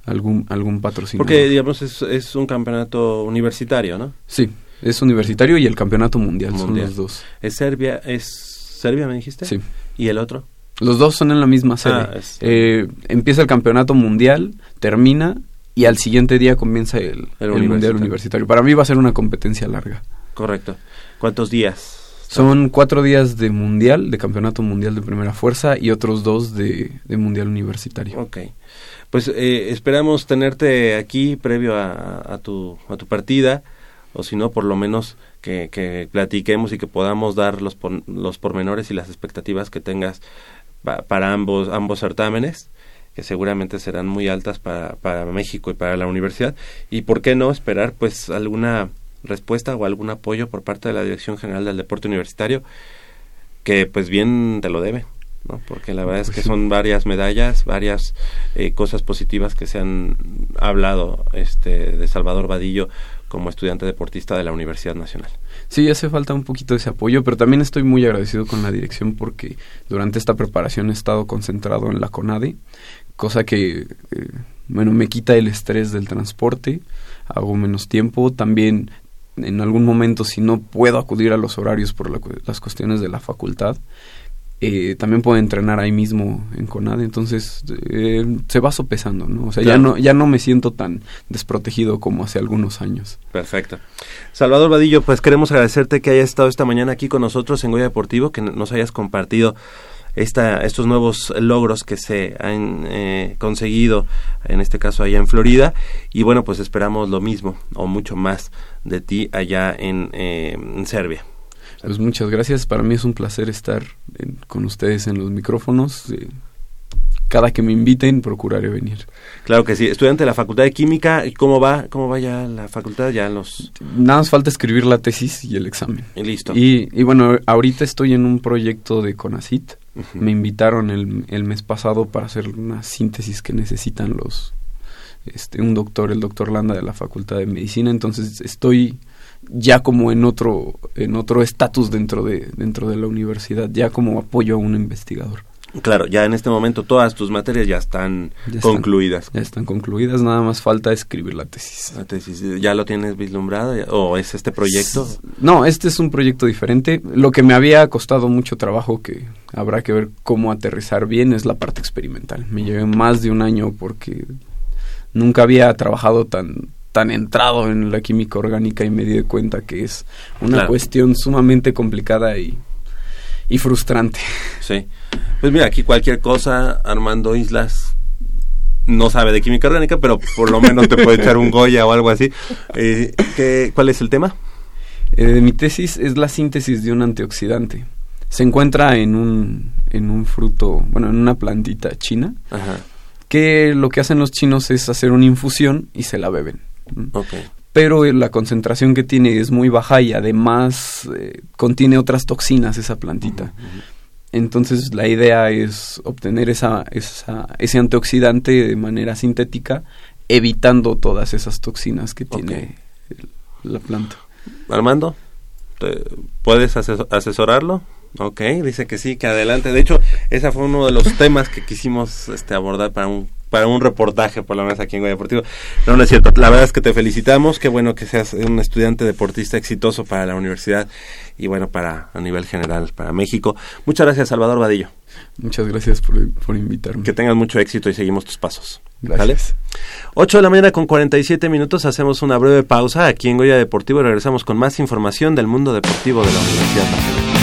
algún, algún patrocinador. Porque, digamos, es, es un campeonato universitario, ¿no? Sí, es universitario y el campeonato mundial, son los dos. ¿Es Serbia? ¿Es Serbia, me dijiste? Sí. ¿Y el otro? Los dos son en la misma sede. Ah, es- Eh, empieza el campeonato mundial, termina y al siguiente día comienza el, el mundial universitario. universitario. Para mí va a ser una competencia larga. Correcto. ¿Cuántos días? Son cuatro días de mundial, de campeonato mundial de primera fuerza y otros dos de, de mundial universitario. Ok. Pues eh, esperamos tenerte aquí previo a, a tu, a tu partida, o si no, por lo menos que, que platiquemos y que podamos dar los, los pormenores y las expectativas que tengas pa- para ambos, ambos certámenes, que seguramente serán muy altas para, para México y para la universidad. Y por qué no esperar pues alguna respuesta o algún apoyo por parte de la Dirección General del Deporte Universitario, que pues bien te lo debe. ¿no? Porque la verdad es Pues que sí. son varias medallas, varias eh, cosas positivas que se han hablado este, de Salvador Vadillo como estudiante deportista de la Universidad Nacional. Sí, hace falta un poquito de ese apoyo, pero también estoy muy agradecido con la dirección porque durante esta preparación he estado concentrado en la CONADE, cosa que, eh, bueno, me quita el estrés del transporte, hago menos tiempo, también en algún momento si no puedo acudir a los horarios por la las cuestiones de la facultad, eh, también puedo entrenar ahí mismo en CONADE, entonces eh, se va sopesando, ¿no? O sea, ya no, ya no me siento tan desprotegido como hace algunos años. Perfecto. Salvador Vadillo, pues queremos agradecerte que hayas estado esta mañana aquí con nosotros en Goya Deportivo, que nos hayas compartido esta, estos nuevos logros que se han eh, conseguido, en este caso allá en Florida. Y bueno, pues esperamos lo mismo o mucho más de ti allá en, eh, en Serbia. Pues muchas gracias. Para mí es un placer estar en- con ustedes en los micrófonos. Eh, cada que me inviten, procuraré venir. Claro que sí. Estudiante de la Facultad de Química, ¿y cómo va? ¿Cómo va ya la facultad? Ya los... Nada más falta escribir la tesis y el examen. y listo. Y, y bueno, ahorita estoy en un proyecto de CONACIT. Me invitaron el, el mes pasado para hacer una síntesis que necesitan los este un doctor, el doctor Landa de la Facultad de Medicina, entonces estoy ya como en otro en otro estatus dentro de dentro de la universidad, ya como apoyo a un investigador. Claro, ya en este momento todas tus materias ya están Ya están. concluidas. Ya están concluidas, nada más falta escribir la tesis. La tesis, ¿Ya lo tienes vislumbrado? ¿Ya- ¿O es este proyecto? No, este es un proyecto diferente. Lo que me había costado mucho trabajo, que habrá que ver cómo aterrizar bien, es la parte experimental. Me llevé más de un año porque nunca había trabajado tan tan entrado en la química orgánica y me di cuenta que es una Claro. cuestión sumamente complicada y, y frustrante. Sí. Pues mira, aquí cualquier cosa, Armando Islas no sabe de química orgánica, pero por lo menos te puede echar un Goya o algo así. Eh, ¿qué- ¿Cuál es el tema? Eh, mi tesis es la síntesis de un antioxidante. Se encuentra en un, en un fruto, bueno, en una plantita china, Ajá. que lo que hacen los chinos es hacer una infusión y se la beben. ¿m? Pero la concentración que tiene es muy baja y además eh, contiene otras toxinas esa plantita. Entonces la idea es obtener esa, esa, ese antioxidante de manera sintética, evitando todas esas toxinas que tiene la planta. Armando, ¿te- ¿puedes aseso- asesorarlo? Ok, dice que sí, que adelante. De hecho, ese fue uno de los temas que quisimos este, abordar para un para un reportaje, por lo menos aquí en Goya Deportivo. No, no es cierto. La verdad es que te felicitamos. Qué bueno que seas un estudiante deportista exitoso para la universidad y bueno, para a nivel general, para México. Muchas gracias, Salvador Vadillo. Muchas gracias por, por invitarme. Que tengas mucho éxito y seguimos tus pasos. Gracias. 8 de la mañana con 47 minutos, hacemos una breve pausa aquí en Goya Deportivo y regresamos con más información del mundo deportivo de la Universidad Nacional.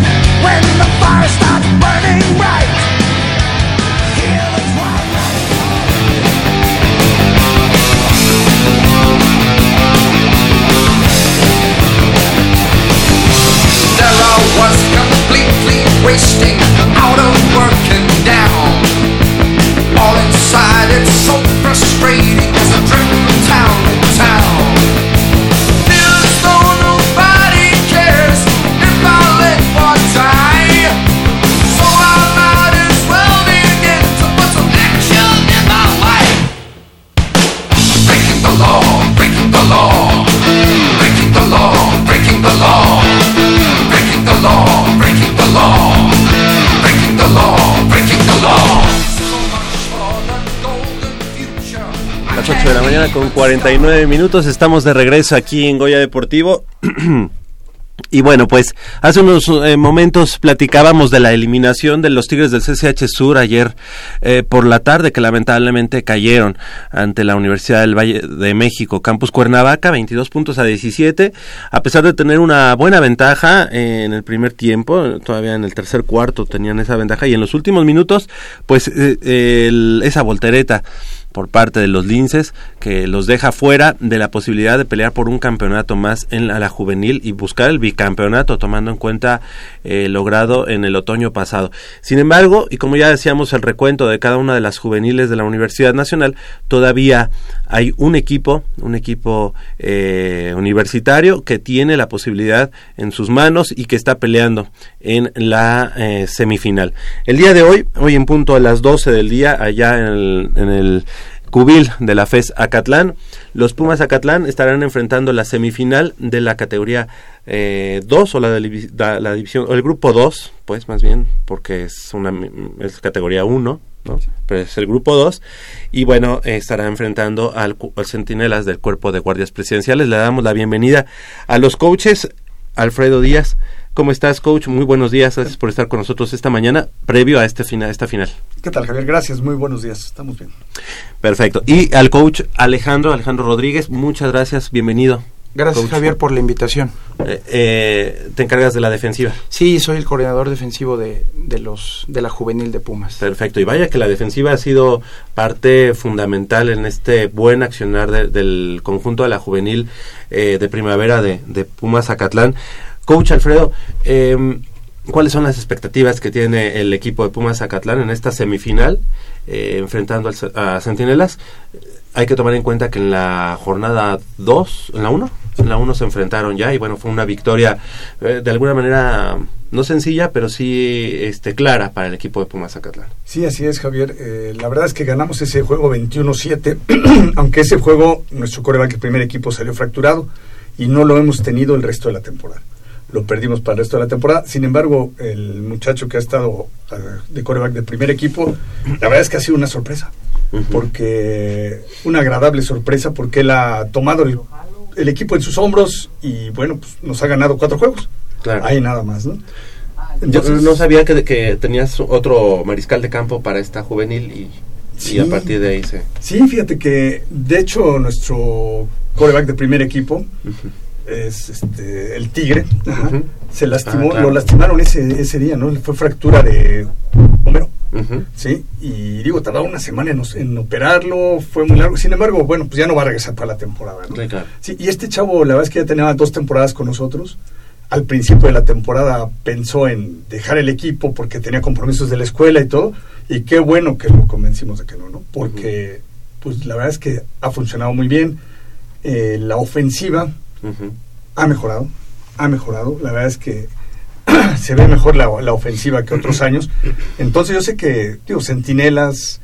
con 49 minutos, estamos de regreso aquí en Goya Deportivo. Y bueno, pues hace unos eh, momentos platicábamos de la eliminación de los Tigres del CCH Sur ayer eh, por la tarde, que lamentablemente cayeron ante la Universidad del Valle de México, Campus Cuernavaca, 22 puntos a 17, a pesar de tener una buena ventaja eh, en el primer tiempo, todavía en el tercer cuarto tenían esa ventaja. Y en los últimos minutos, pues eh, el, esa voltereta por parte de los linces que los deja fuera de la posibilidad de pelear por un campeonato más en la, juvenil y buscar el bicampeonato tomando en cuenta eh, logrado en el otoño pasado. Sin embargo, y como ya decíamos el recuento de cada una de las juveniles de la Universidad Nacional, todavía hay un equipo, un equipo eh, universitario que tiene la posibilidad en sus manos y que está peleando en la eh, semifinal. El día de hoy, hoy en punto a las 12 del día, allá en el, en el Cubil de la FES Acatlán. Los Pumas Acatlán estarán enfrentando la semifinal de la categoría 2 eh, o la, la, la, división, o el grupo 2, pues más bien, porque es una es categoría 1, ¿no? Pero es el grupo 2. Y bueno, eh, estará enfrentando al, al Centinelas del Cuerpo de Guardias Presidenciales. Le damos la bienvenida a los coaches, Alfredo Díaz. ¿Cómo estás, coach? Muy buenos días. Gracias por estar con nosotros esta mañana, previo a este fina, esta final. ¿Qué tal, Javier? Gracias. Muy buenos días. Estamos bien. Perfecto. Y al coach Alejandro, Alejandro Rodríguez, muchas gracias. Bienvenido. Gracias, coach. Javier, por la invitación. Eh, eh, ¿Te encargas de la defensiva? Sí, soy el coordinador defensivo de, de, los de la juvenil de Pumas. Perfecto. Y vaya que la defensiva ha sido parte fundamental en este buen accionar de, del conjunto de la juvenil eh, de primavera de, de Pumas Acatlán. Coach Alfredo, eh, ¿cuáles son las expectativas que tiene el equipo de Pumas Zacatlán en esta semifinal eh, enfrentando al, a Centinelas? Hay que tomar en cuenta que en la jornada 2, en la 1, en la 1 se enfrentaron ya y bueno, fue una victoria eh, de alguna manera no sencilla, pero sí este, clara para el equipo de Pumas Zacatlán. Sí, así es, Javier. Eh, la verdad es que ganamos ese juego 21-7, aunque ese juego, nuestro coreback, el primer equipo, salió fracturado y no lo hemos tenido el resto de la temporada lo perdimos para el resto de la temporada. Sin embargo, el muchacho que ha estado uh, de coreback del primer equipo, la verdad es que ha sido una sorpresa. Uh -huh. Porque, una agradable sorpresa, porque él ha tomado el, el, equipo en sus hombros y, bueno, pues nos ha ganado cuatro juegos. Claro. Ahí nada más, ¿no? Entonces, Yo no sabía que, que, tenías otro mariscal de campo para esta juvenil y, sí, y a partir de ahí se... Sí, fíjate que, de hecho, nuestro coreback de primer equipo... Uh -huh es este, el tigre, Ajá. Uh -huh. se lastimó, ah, claro. lo lastimaron ese, ese día, ¿no? Fue fractura de uh -huh. ¿sí? Y digo, tardaba una semana en, en, operarlo, fue muy largo. Sin embargo, bueno, pues ya no va a regresar para la temporada, ¿no? Sí, claro. sí, y este chavo, la verdad es que ya tenía dos temporadas con nosotros. Al principio de la temporada pensó en dejar el equipo porque tenía compromisos de la escuela y todo. Y qué bueno que lo convencimos de que no, ¿no? Porque, uh -huh. pues la verdad es que ha funcionado muy bien. Eh, la ofensiva, Uh -huh. Ha mejorado, ha mejorado. La verdad es que se ve mejor la, la ofensiva que otros años. Entonces yo sé que, digo, Centinelas,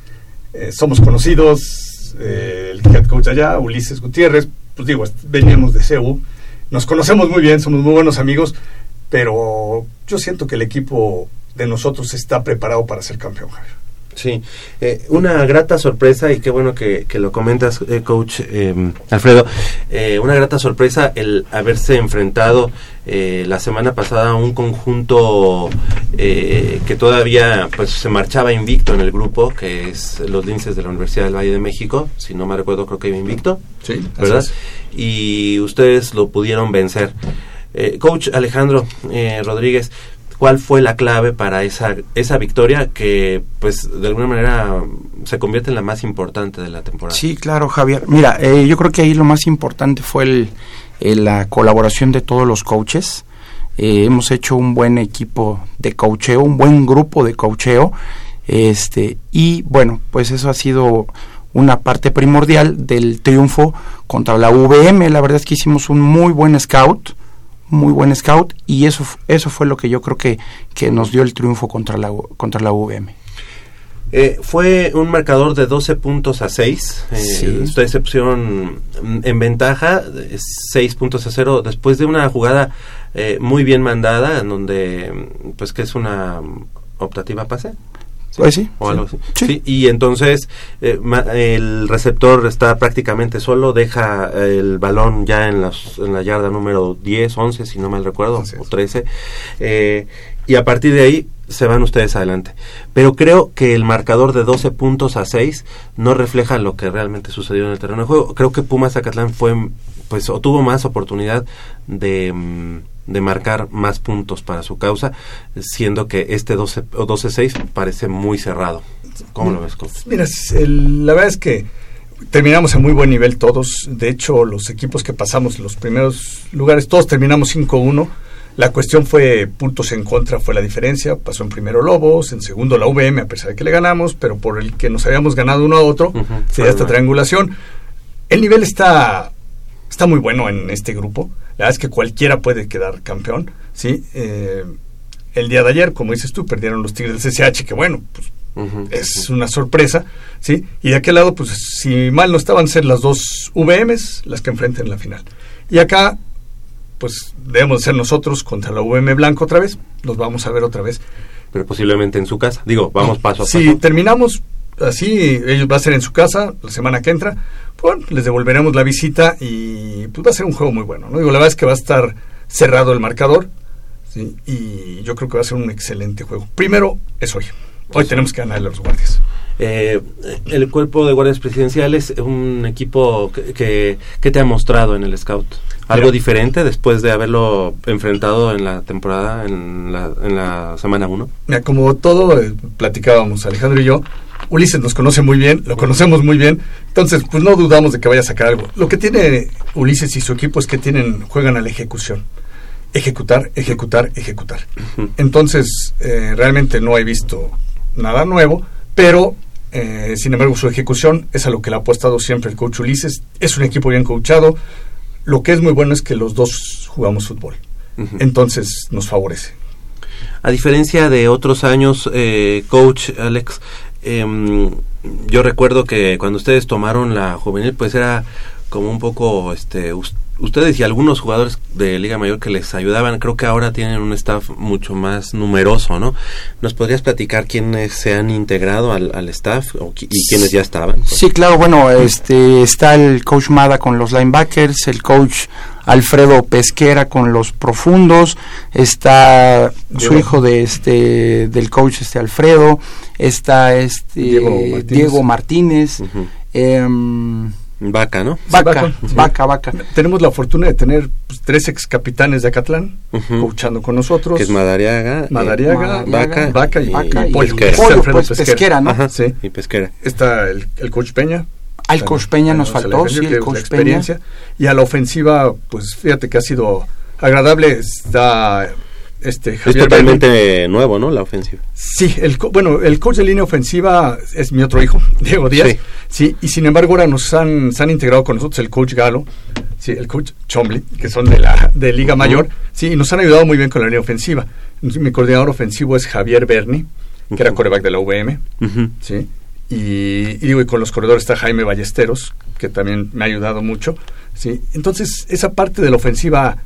eh, somos conocidos, eh, el head coach allá, Ulises Gutiérrez, pues digo, veníamos de CEU, nos conocemos muy bien, somos muy buenos amigos, pero yo siento que el equipo de nosotros está preparado para ser campeón, Javier. Sí, eh, una grata sorpresa y qué bueno que, que lo comentas, eh, coach eh, Alfredo. Una grata sorpresa el haberse enfrentado eh, la semana pasada a un conjunto eh, que todavía pues se marchaba invicto en el grupo, que es los Linces de la Universidad del Valle de México. Si no me recuerdo, creo que iba invicto. Sí, ¿verdad? Y ustedes lo pudieron vencer. Eh, coach Alejandro eh, Rodríguez, ¿cuál fue la clave para esa, esa victoria que, pues, de alguna manera se convierte en la más importante de la temporada? Sí, claro, Javier. Mira, eh, yo creo que ahí lo más importante fue el, la colaboración de todos los coaches. Eh, hemos hecho un buen equipo de coacheo, un buen grupo de coacheo. Este, y bueno, pues eso ha sido una parte primordial del triunfo contra la VM. La verdad es que hicimos un muy buen scout, muy buen scout, y eso, eso fue lo que yo creo que, que nos dio el triunfo contra la, contra la VM. Eh, fue un marcador de 12 puntos a 6. Eh, Sí. Ustedes se pusieron en ventaja, eh, 6 puntos a 0, después de una jugada eh, muy bien mandada, en donde, pues, que es una optativa pase. Pues sí, O sí. algo así. Sí. Y entonces eh, ma- el receptor está prácticamente solo, deja eh, el balón ya en, las, en la yarda número 10, 11, si no mal recuerdo, o 13. eh, y a partir de ahí se van ustedes adelante. Pero creo que el marcador de 12 puntos a 6 no refleja lo que realmente sucedió en el terreno de juego. Creo que Pumas Zacatlán fue, pues, o tuvo más oportunidad de, mm, de marcar más puntos para su causa, siendo que este 12 o 12-6 parece muy cerrado. ¿Cómo lo ves, coach? Mira, la verdad es que terminamos a muy buen nivel todos. De hecho, los equipos que pasamos los primeros lugares, todos terminamos 5-1. La cuestión fue puntos en contra, fue la diferencia. Pasó en primero Lobos, en segundo la VM, a pesar de que le ganamos, pero por el que nos habíamos ganado uno a otro, Ujú, se fue da esta triangulación. El nivel está, está muy bueno en este grupo. La verdad es que cualquiera puede quedar campeón. ¿sí? Eh, el día de ayer, como dices tú, perdieron los Tigres del CCH, que bueno, pues es una sorpresa, ¿sí? Y de aquel lado, pues si mal no estaban ser las dos VMs las que enfrenten la final. Y acá, pues debemos ser nosotros contra la VM Blanco otra vez, nos vamos a ver otra vez. Pero posiblemente en su casa. Digo, vamos paso a paso. Si terminamos así, ellos va a ser en su casa la semana que entra, bueno, les devolveremos la visita y pues va a ser un juego muy bueno, ¿no? Digo, la verdad es que va a estar cerrado el marcador, ¿sí? Y yo creo que va a ser un excelente juego. Primero es hoy. Hoy tenemos que ganarle a los guardias. Eh, el cuerpo de guardias presidenciales, un equipo que, que, que te ha mostrado en el scout. ¿Algo Mira. diferente después de haberlo enfrentado en la temporada, en la, en la semana 1? Mira, como todo eh, platicábamos Alejandro y yo, Ulises nos conoce muy bien, lo conocemos muy bien, entonces pues no dudamos de que vaya a sacar algo. Lo que tiene Ulises y su equipo es que tienen juegan a la ejecución. Ejecutar, ejecutar, ejecutar. Entonces, eh, realmente no he visto nada nuevo, pero eh, sin embargo su ejecución es a lo que le ha apostado siempre el coach Ulises. Es un equipo bien coachado. Lo que es muy bueno es que los dos jugamos fútbol. Entonces nos favorece. A diferencia de otros años, eh, coach Alex, em, yo recuerdo que cuando ustedes tomaron la juvenil, pues era como un poco, este, ustedes y algunos jugadores de Liga Mayor que les ayudaban, creo que ahora tienen un staff mucho más numeroso, ¿no? ¿Nos podrías platicar quiénes se han integrado al, al staff o qui- y quiénes ya estaban? Sí, claro, bueno, este está el coach Mada con los linebackers, el coach Alfredo Pesquera con los profundos, está su hijo de este del coach este Alfredo, está este Diego Martínez. Diego Martínez, Vaca, ¿no? Vaca, Vaca, sí. Vaca, Vaca. Tenemos la fortuna de tener pues, tres ex capitanes de Acatlán Ujú. coachando con nosotros. Que es Madariaga, eh, Madariaga, Vaca, y, Vaca y y Pollo. Pesquera. Es Pollo, pues, Pesquera, ¿no? Ajá, Sí. y Pesquera. Está el, el coach Peña. Al coach Peña nos faltó, sí, el coach Peña. experiencia. Y a la ofensiva, pues fíjate que ha sido agradable. Está este Es Javier totalmente Berni. nuevo, ¿no? La ofensiva. Sí, el bueno, el coach de línea ofensiva es mi otro hijo, Diego Díaz. Sí. Sí. y sin embargo ahora nos han, se han integrado con nosotros el coach Galo, sí, el coach Chomley, que son de la de Liga. Mayor, sí, y nos han ayudado muy bien con la línea ofensiva. Mi coordinador ofensivo es Javier Berni, que era coreback de la UVM, sí, y, y digo, y con los corredores está Jaime Ballesteros, que también me ha ayudado mucho, sí. Entonces, esa parte de la ofensiva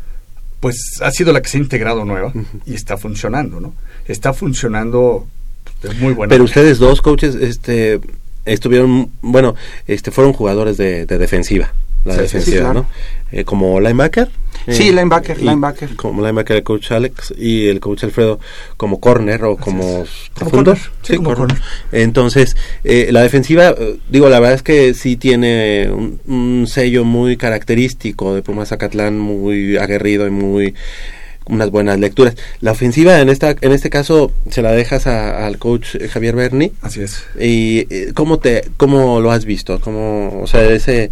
pues ha sido la que se ha integrado nueva y está funcionando, ¿no? Está funcionando de muy buena Pero manera. ustedes dos coaches, este, estuvieron, bueno, este, fueron jugadores de, de defensiva, la Sí, defensiva, sí, claro. ¿no? Eh, como linebacker. Sí, eh, linebacker, y linebacker. Como linebacker el coach Alex y el coach Alfredo como corner o como profundo. sí, como corner. Entonces, eh, la defensiva, eh, digo, la verdad es que sí tiene un, un sello muy característico de Pumas Zacatlán, muy aguerrido y muy unas buenas lecturas. La ofensiva en esta en este caso se la dejas a- al coach eh, Javier Berni. Así es. ¿Y eh, cómo te cómo lo has visto? ¿Cómo, o sea, ese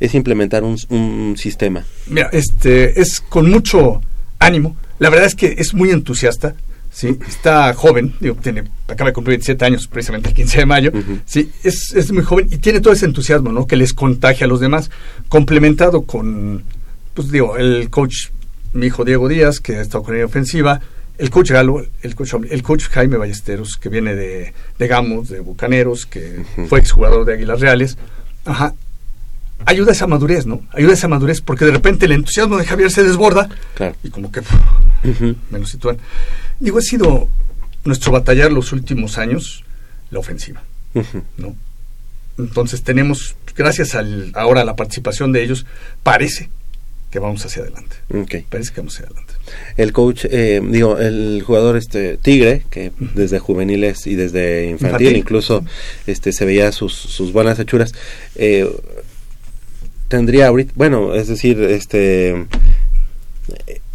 es implementar un, un sistema? Mira, este es con mucho ánimo. La verdad es que es muy entusiasta. Sí, está joven, digo, tiene, acaba de cumplir 27 años, precisamente el 15 de mayo. Sí, es, es muy joven y tiene todo ese entusiasmo, ¿no? Que les contagia a los demás, complementado con, pues digo, el coach, mi hijo Diego Díaz, que ha estado con ella ofensiva, el coach Galo, el coach, el coach Jaime Ballesteros, que viene de, de Gamos, de Bucaneros, que fue exjugador de Águilas Reales. Ajá, ayuda a esa madurez, ¿no? Ayuda a esa madurez porque de repente el entusiasmo de Javier se desborda Claro. y como que me lo sitúan. Digo, ha sido nuestro batallar los últimos años la ofensiva. ¿no? Entonces tenemos, gracias al, ahora a la participación de ellos, parece que vamos hacia adelante. Parece que vamos hacia adelante. El coach, eh, digo, el jugador este Tigre, que desde juveniles y desde infantil, Infantil. incluso este se veía sus, sus buenas hechuras, eh, tendría ahorita, bueno, es decir, este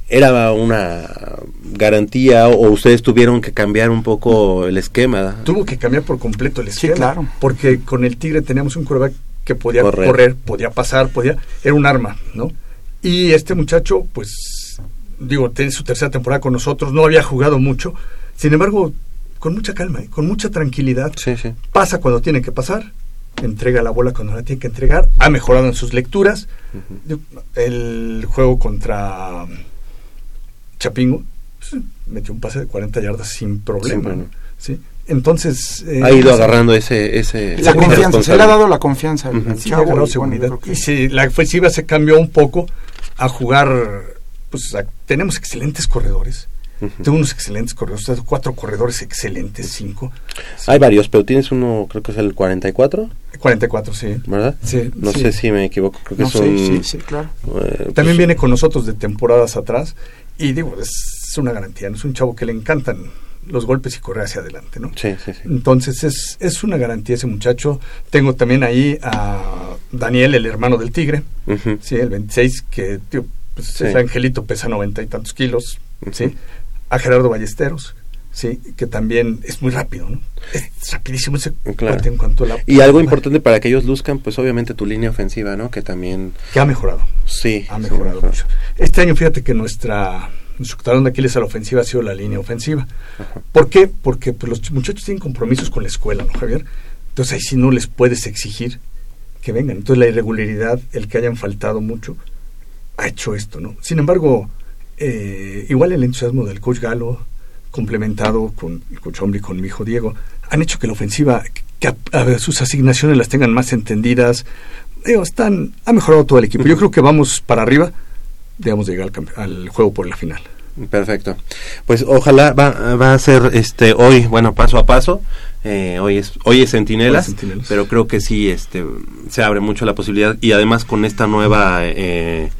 era una garantía o ustedes tuvieron que cambiar un poco el esquema. Tuvo que cambiar por completo el Sí, esquema. claro. Porque con el Tigre teníamos un quarterback que podía Correr. correr. podía pasar, podía, era un arma, ¿no? Y este muchacho, pues, digo, tiene su tercera temporada con nosotros, no había jugado mucho, sin embargo, con mucha calma, ¿eh? con mucha tranquilidad, Sí, sí. pasa cuando tiene que pasar, entrega la bola cuando la tiene que entregar, ha mejorado en sus lecturas, el juego contra um, Chapingo, pues, metió un pase de 40 yardas sin problema. ¿sí? Entonces... eh, Ha ido agarrando ese... ese La confianza, se le ha dado la confianza al Sí, chavo, y seguridad. Y si la ofensiva se cambió un poco a jugar, pues a- tenemos excelentes corredores. Ujú. Tengo unos excelentes corredores, o sea, cuatro corredores excelentes, cinco. Sí. Hay varios, pero tienes uno, creo que es el 44, 44, sí. ¿verdad? Sí, No sí. sé si me equivoco, creo que No, es sí, un... sí, sí, claro. eh, También pues, viene con nosotros de temporadas atrás y digo, es una garantía, ¿no? es un chavo que le encantan los golpes y correr hacia adelante, ¿no? Sí, sí, sí. Entonces es, es una garantía ese muchacho. Tengo también ahí a Daniel, el hermano del Tigre, sí, el 26, que tío, pues, Sí. ese angelito pesa noventa y tantos kilos, sí. A Gerardo Ballesteros, sí, que también es muy rápido, ¿no? Es rapidísimo ese Claro. en cuanto a la... Y algo importante para que ellos luzcan, pues obviamente tu línea ofensiva, ¿no? Que también... Que ha mejorado. Sí. ha mejorado mejor. mucho. Este año, fíjate que nuestra nuestro talón de Aquiles a la ofensiva ha sido la línea ofensiva. ¿Por qué? Porque pues, los muchachos tienen compromisos con la escuela, ¿no, Javier? Entonces ahí sí no les puedes exigir que vengan. Entonces la irregularidad, el que hayan faltado mucho, ha hecho esto, ¿no? Sin embargo, eh, igual el entusiasmo del coach Galo, complementado con el coach Hombre y con mi hijo Diego, han hecho que la ofensiva, que a- a sus asignaciones las tengan más entendidas. Digo, están, ha mejorado todo el equipo. Yo creo que vamos para arriba, digamos, de llegar al, al juego por la final. Perfecto. Pues ojalá va, va a ser este hoy, bueno, paso a paso. Eh, hoy es hoy es Centinelas, pero creo que sí este se abre mucho la posibilidad y además con esta nueva eh,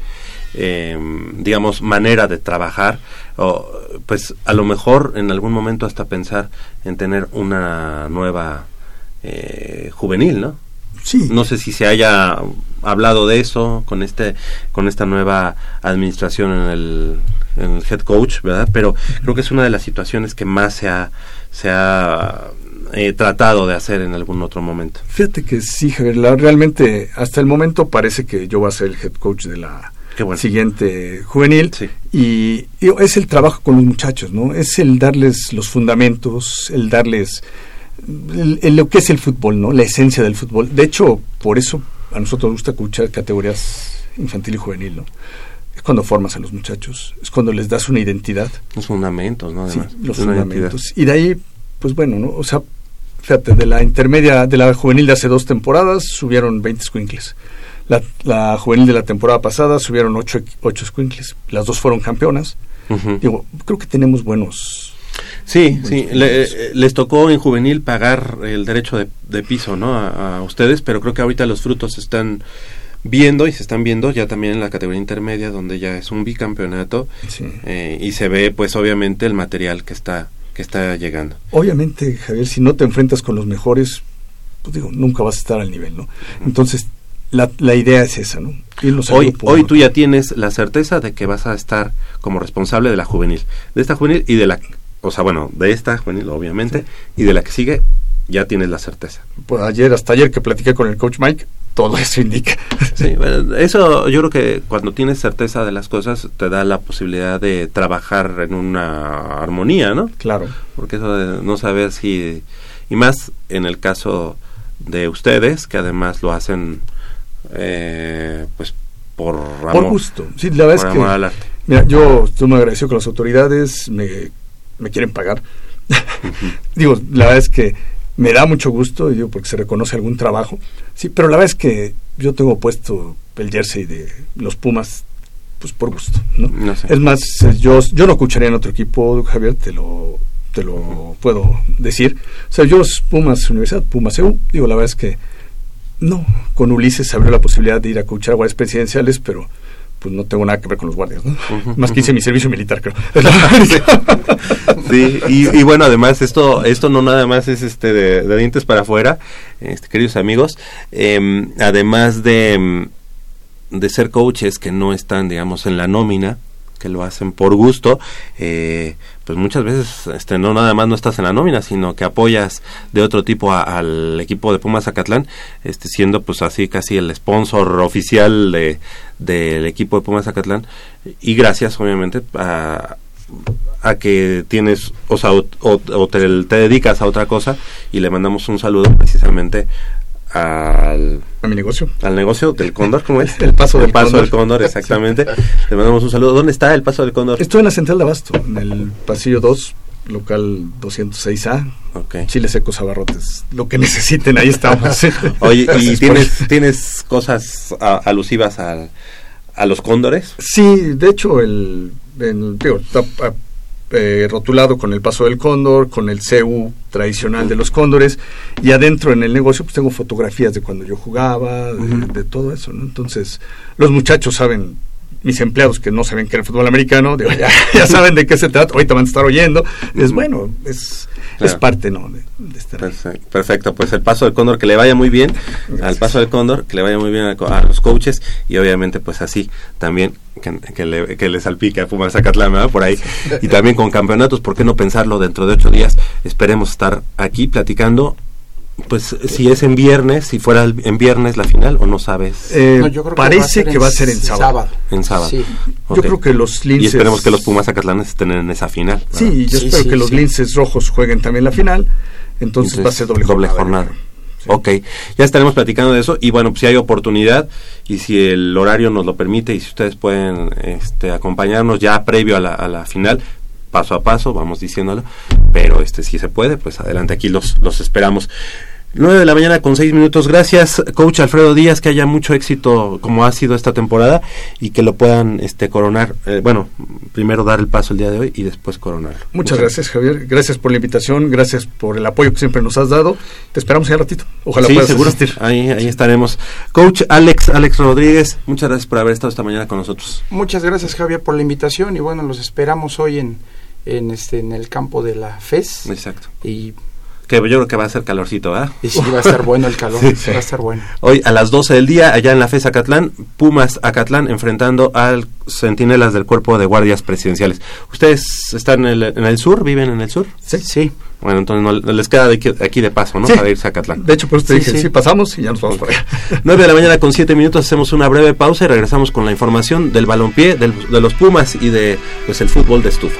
eh, digamos manera de trabajar o, pues a lo mejor en algún momento hasta pensar en tener una nueva eh, juvenil, ¿no? Sí. No sé si se haya hablado de eso con este con esta nueva administración en el, en el head coach, ¿verdad? Pero creo que es una de las situaciones que más se ha se ha eh, tratado de hacer en algún otro momento. Fíjate que sí, Javier, la- realmente hasta el momento parece que yo voy a ser el head coach de la, bueno. siguiente juvenil. Y, y es el trabajo con los muchachos, ¿no? Es el darles los fundamentos, el darles lo que es el fútbol, ¿no? La esencia del fútbol. De hecho, por eso a nosotros nos gusta escuchar categorías infantil y juvenil, ¿no? Es cuando formas a los muchachos, es cuando les das una identidad. Los fundamentos, ¿no? Sí, Además, los una fundamentos. Y de ahí, pues bueno, ¿no? O sea, fíjate, de la intermedia, de la juvenil de hace dos temporadas, subieron 20 squinkles. La, la juvenil de la temporada pasada subieron 8, ocho squinkles. Las dos fueron campeonas. Digo, creo que tenemos buenos... Sí, sí, le- les tocó en juvenil pagar el derecho de, de piso, ¿no? A, a ustedes, pero creo que ahorita los frutos se están viendo y se están viendo ya también en la categoría intermedia, donde ya es un bicampeonato Sí. eh, y se ve, pues, obviamente el material que está que está llegando. Obviamente, Javier, si no te enfrentas con los mejores, pues digo, nunca vas a estar al nivel, ¿no? Entonces, la, la idea es esa, ¿no? Hoy, hoy tú ya tienes la certeza de que vas a estar como responsable de la juvenil, de esta juvenil y de la, o sea, bueno, de esta juvenil, obviamente, y de la que sigue, ya tienes la certeza. Pues ayer, hasta ayer que platiqué con el coach Mike, todo eso indica. Sí, bueno, eso yo creo que cuando tienes certeza de las cosas te da la posibilidad de trabajar en una armonía, ¿no? Claro. Porque eso de no saber si... Y más en el caso de ustedes, que además lo hacen eh, pues por amor. Por gusto. Sí, la verdad es que. Mira, yo estoy muy agradecido con las autoridades, me, me quieren pagar. digo, la verdad es que me da mucho gusto, digo, porque se reconoce algún trabajo. Sí, pero la verdad es que yo tengo puesto el jersey de los Pumas, pues por gusto, ¿no? No sé. Es más, yo, yo no escucharía en otro equipo, Javier, te lo, te lo puedo decir. O sea, yo Pumas Universidad, Pumas EU, digo, la verdad es que no, con Ulises se abrió la posibilidad de ir a coachar guardias presidenciales, pero pues no tengo nada que ver con los guardias, ¿no? Más que hice mi servicio militar, creo. Sí, y, y bueno, además esto esto no nada más es este de, de dientes para afuera, este, queridos amigos, em, además de, em, de ser coaches que no están, digamos, en la nómina, lo hacen por gusto, eh, pues muchas veces este, no nada más no estás en la nómina, sino que apoyas de otro tipo a- al equipo de Pumas Zacatlán, este, siendo pues así casi el sponsor oficial de del equipo de Pumas Zacatlán, y gracias obviamente a, a que tienes, o sea, o te, te dedicas a otra cosa y le mandamos un saludo precisamente al, a mi negocio. Al negocio del Cóndor, ¿cómo es? El Paso del Paso Cóndor. del Cóndor, exactamente. Le mandamos un saludo. ¿Dónde está el Paso del Cóndor? Estoy en la central de Abasto, en el pasillo 2, local 206A. Chile secos abarrotes. Lo que necesiten, ahí estamos. Oye, ¿y tienes, tienes cosas a- alusivas al, a los cóndores? Sí, de hecho, el, el- digo, eh, rotulado con el paso del cóndor, con el CU tradicional de los cóndores, y adentro en el negocio pues tengo fotografías de cuando yo jugaba, de, de todo eso, ¿no? Entonces, los muchachos saben, mis empleados que no saben que era el fútbol americano, digo, ya, ya saben de qué se trata, ahorita van a estar oyendo, es bueno, es, es parte, ¿no? De, de estar. Perfecto, perfecto, pues el paso del cóndor que le vaya muy bien, al paso del cóndor que le vaya muy bien a, a los coaches y obviamente pues así también que, que le, que le salpique a Pumas Zacatlán, ¿verdad? Por ahí. Y también con campeonatos, ¿por qué no pensarlo dentro de ocho días? Esperemos estar aquí platicando. Pues si es en viernes, si fuera en viernes la final o no sabes. Eh, No, yo creo que parece va a ser que en va a ser en sábado. sábado. En sábado. Sí. Yo creo que los Y linces- esperemos que los Pumas Zacatlán estén en esa final. ¿verdad? Sí, yo espero que los linces rojos jueguen también la final, entonces, va a ser doble, jornada. Ok, ya estaremos platicando de eso y bueno, pues si hay oportunidad y si el horario nos lo permite y si ustedes pueden este, acompañarnos ya previo a la, a la final, paso a paso, vamos diciéndolo, pero este si se puede, pues adelante, aquí los, los esperamos. 9 de la mañana con 6 minutos. Gracias, coach Alfredo Díaz, que haya mucho éxito como ha sido esta temporada y que lo puedan este coronar. eh, bueno, primero dar el paso el día de hoy y después coronarlo. Muchas gracias, Javier. Gracias por la invitación, gracias por el apoyo que siempre nos has dado. Te esperamos ya al ratito. Ojalá sí, puedas seguro. asistir. Ahí, ahí estaremos. Coach Alex, Alex Rodríguez, muchas gracias por haber estado esta mañana con nosotros. Muchas gracias Javier por la invitación y bueno, los esperamos hoy en, en, este, en el campo de la FES. Exacto. Y Que yo creo que va a ser calorcito, ¿ah? Y sí, va a estar bueno el calor, Sí, sí. va a estar bueno. Hoy a las 12 del día, allá en la FES Acatlán, Pumas Acatlán enfrentando al Centinelas del Cuerpo de Guardias Presidenciales. ¿Ustedes están en el, en el sur? ¿Viven en el sur? Sí. Sí. Bueno, entonces no, no les queda de aquí, aquí de paso, ¿no? Sí. Para irse a Acatlán. De hecho, por eso te dije, sí, pasamos y ya nos vamos para allá. 9 de la mañana con 7 minutos hacemos una breve pausa y regresamos con la información del balompié, del- de los Pumas y de pues el fútbol de estufa.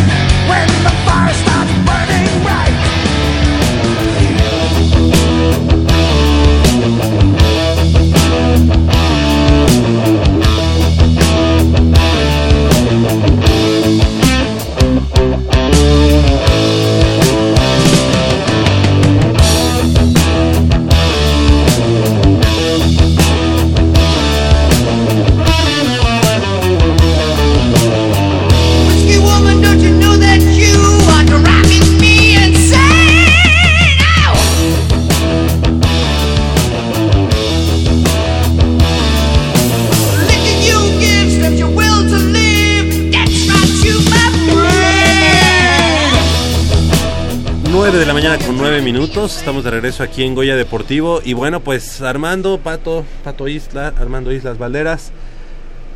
minutos, estamos de regreso aquí en Goya Deportivo y bueno pues Armando, Pato, Pato Isla, Armando Islas Valderas,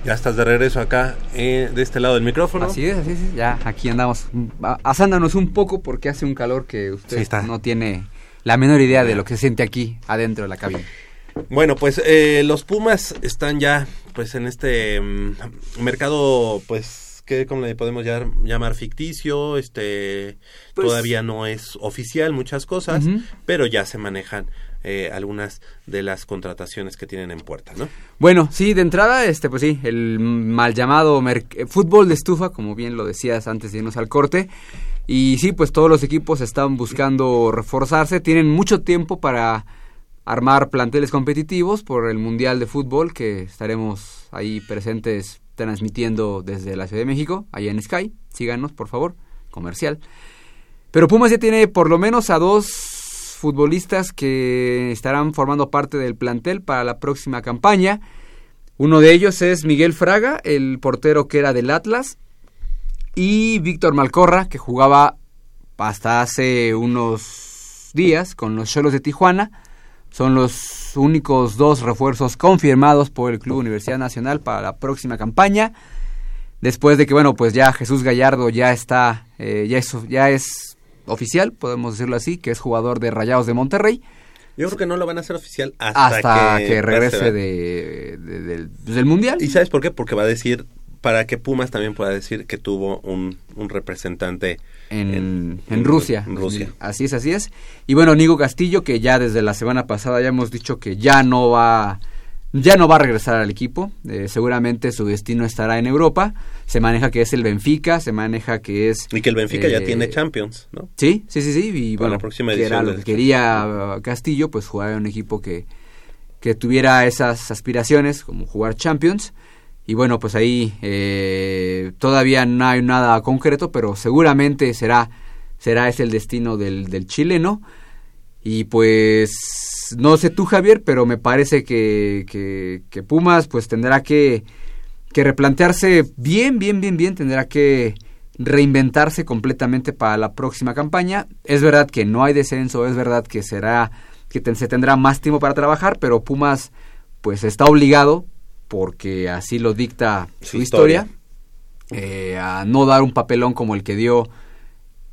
ya estás de regreso acá eh, de este lado del micrófono. Así es, así es. Ya aquí andamos asándonos un poco porque hace un calor que usted Sí, está. no tiene la menor idea de lo que se siente aquí adentro de la cabina. Bueno, pues eh, los Pumas están ya pues en este mm, mercado pues que como le podemos llamar, llamar ficticio, este Pues- todavía no es oficial muchas cosas, pero ya se manejan eh, algunas de las contrataciones que tienen en puerta, ¿no? Bueno, sí, de entrada, este, pues sí, el mal llamado fútbol de estufa, como bien lo decías antes de irnos al corte. Y sí, pues todos los equipos están buscando reforzarse, tienen mucho tiempo para armar planteles competitivos por el Mundial de Fútbol que estaremos ahí presentes transmitiendo desde la Ciudad de México, allá en Sky. Síganos, por favor, comercial. Pero Pumas ya tiene por lo menos a dos futbolistas que estarán formando parte del plantel para la próxima campaña. Uno de ellos es Miguel Fraga, el portero que era del Atlas, y Víctor Malcorra, que jugaba hasta hace unos días con los Cholos de Tijuana. Son los únicos dos refuerzos confirmados por el Club Universidad Nacional para la próxima campaña. Después de que, bueno, pues ya Jesús Gallardo ya está, eh, ya, es, ya es oficial, podemos decirlo así, que es jugador de Rayados de Monterrey. Yo creo que no lo van a hacer oficial hasta, Hasta, que, que, regrese de- del, pues, del Mundial. ¿Y sabes por qué? Porque va a decir, para que Pumas también pueda decir que tuvo un, un representante en, en Rusia. En Rusia. Así es, así es. Y bueno, Nico Castillo, que ya desde la semana pasada ya hemos dicho que ya no va, ya no va a regresar al equipo. Eh, seguramente su destino estará en Europa. Se maneja que es el Benfica, se maneja que es... Y que el Benfica ya eh, tiene Champions, ¿no? Sí, sí, sí, sí. Y Para bueno, la próxima que era lo que quería uh, Castillo, pues jugar en un equipo que, que tuviera esas aspiraciones, como jugar Champions. Y bueno, pues ahí eh, todavía no hay nada concreto, pero seguramente será, será ese el destino del, del chileno. Y pues no sé tú Javier, pero me parece que, que, que Pumas pues tendrá que, que replantearse bien, bien, bien, bien, tendrá que reinventarse completamente para la próxima campaña. Es verdad que no hay descenso, es verdad que será que se tendrá más tiempo para trabajar, pero Pumas pues está obligado porque así lo dicta su, historia, historia. eh, a no dar un papelón como el que dio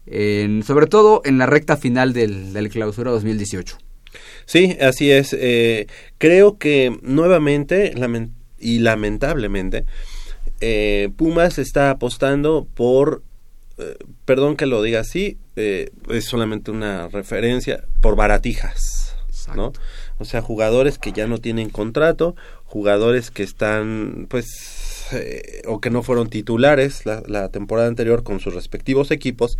en, sobre todo en la recta final del, del clausura 2018. Sí, así es. eh, creo que nuevamente, y lamentablemente eh, Pumas está apostando por, eh, perdón que lo diga así, eh, es solamente una referencia, por baratijas, ¿no? O sea, jugadores que ya no tienen contrato, jugadores que están, pues, eh, o que no fueron titulares la, la temporada anterior con sus respectivos equipos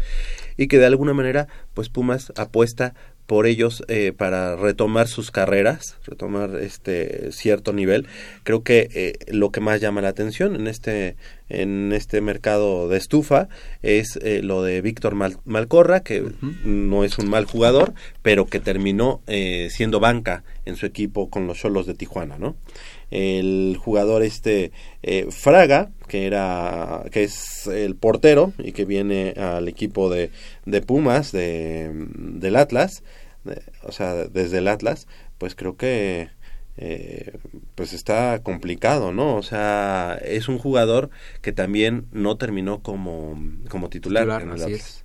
y que de alguna manera, pues Pumas apuesta por ellos eh, para retomar sus carreras, retomar este cierto nivel. Creo que eh, lo que más llama la atención en este en este mercado de estufa es eh, lo de Víctor Mal- Malcorra, que no es un mal jugador, pero que terminó eh, siendo banca en su equipo con los Cholos de Tijuana, ¿no? El jugador este eh, Fraga, que era que es el portero y que viene al equipo de, de Pumas de, del Atlas, de- o sea, desde el Atlas, pues creo que eh, pues está complicado, ¿no? O sea, es un jugador que también no terminó como, como titular, Titular, en el Atlas.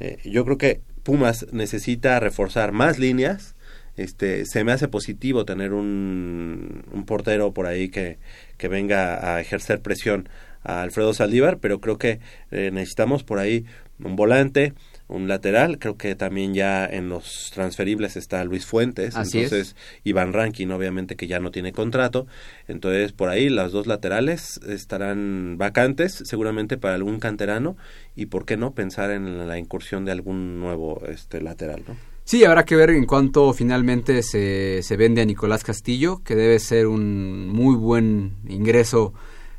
Eh, yo creo que Pumas necesita reforzar más líneas. Este, se me hace positivo tener un, un portero por ahí que, que venga a ejercer presión a Alfredo Saldívar, pero creo que eh, necesitamos por ahí un volante, un lateral, creo que también ya en los transferibles está Luis Fuentes, Así es. entonces Iván Rankin obviamente que ya no tiene contrato, entonces por ahí las dos laterales estarán vacantes seguramente para algún canterano y por qué no pensar en la incursión de algún nuevo este lateral, ¿no? Sí, habrá que ver en cuánto finalmente se, se vende a Nicolás Castillo, que debe ser un muy buen ingreso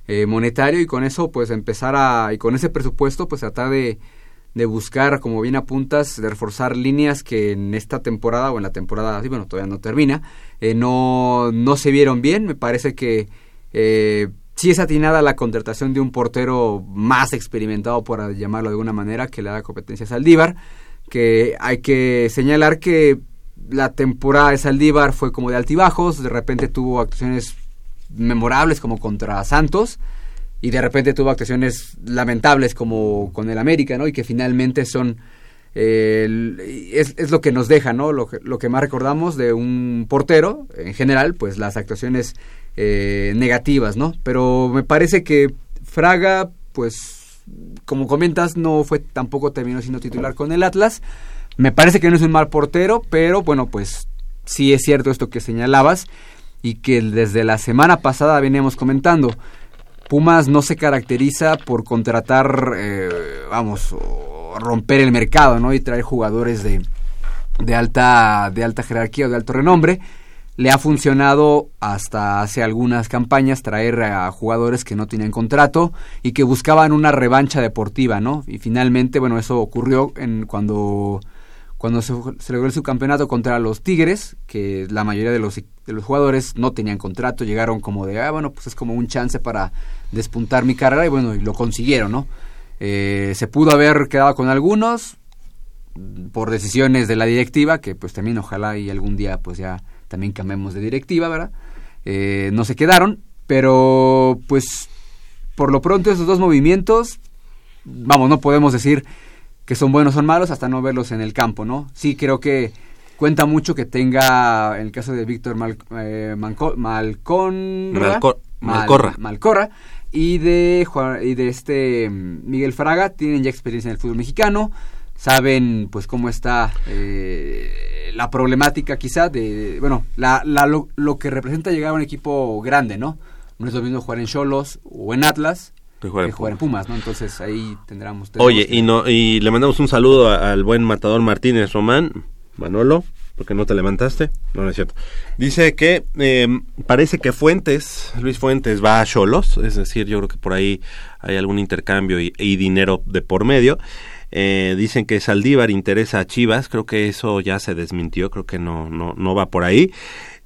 eh, monetario y con eso pues empezar a, y con ese presupuesto pues tratar de, de buscar, como bien apuntas, de reforzar líneas que en esta temporada o en la temporada, sí, bueno, todavía no termina, eh, no, no se vieron bien. Me parece que eh, sí es atinada la contratación de un portero más experimentado, por llamarlo de alguna manera, que le da competencia a Saldívar, que hay que señalar que la temporada de Saldívar fue como de altibajos, de repente tuvo actuaciones memorables como contra Santos, y de repente tuvo actuaciones lamentables como con el América, ¿no? Y que finalmente son es, es lo que nos deja, ¿no? Lo que, lo que más recordamos de un portero, en general, pues las actuaciones eh, negativas, ¿no? Pero me parece que Fraga, pues, como comentas, no fue tampoco terminó siendo titular con el Atlas. Me parece que no es un mal portero, pero bueno, pues sí es cierto esto que señalabas y que desde la semana pasada veníamos comentando. Pumas no se caracteriza por contratar, eh, vamos, romper el mercado, ¿no? Y traer jugadores de, de alta, de alta jerarquía o de alto renombre. Le ha funcionado hasta hace algunas campañas traer a jugadores que no tenían contrato y que buscaban una revancha deportiva, ¿no? Y finalmente, bueno, eso ocurrió en cuando cuando se, logró el subcampeonato contra los Tigres, que la mayoría de los, de los jugadores no tenían contrato, llegaron como de, ah, bueno, pues es como un chance para despuntar mi carrera, y bueno, y lo consiguieron, ¿no? Eh, se pudo haber quedado con algunos mm, por decisiones de la directiva, que pues también ojalá y algún día pues ya también cambiemos de directiva, ¿verdad? Eh, no se quedaron, pero pues por lo pronto esos dos movimientos, vamos, no podemos decir que son buenos o son malos hasta no verlos en el campo, ¿no? Sí, creo que cuenta mucho que tenga, en el caso de Víctor Mal, eh. Malcor- Mal- Malcorra. Malcorra y de, Juan- y de este mm, Miguel Fraga, tienen ya experiencia en el fútbol mexicano, saben pues cómo está eh, la problemática quizá de, bueno, la, la- lo, lo que representa llegar a un equipo grande, ¿no? No es lo mismo jugar en Cholos o en Atlas Que jugar en que jugar en Pumas, ¿no? Entonces ahí tendremos... Oye, y no y le mandamos un saludo a- al buen matador Martínez Román, Manolo, porque no te levantaste. No, no es cierto. Dice que eh, parece que Fuentes, Luis Fuentes va a Cholos, es decir, yo creo que por ahí hay algún intercambio y, y dinero de por medio. Eh, dicen que Saldívar interesa a Chivas, creo que eso ya se desmintió, creo que no, no, no va por ahí.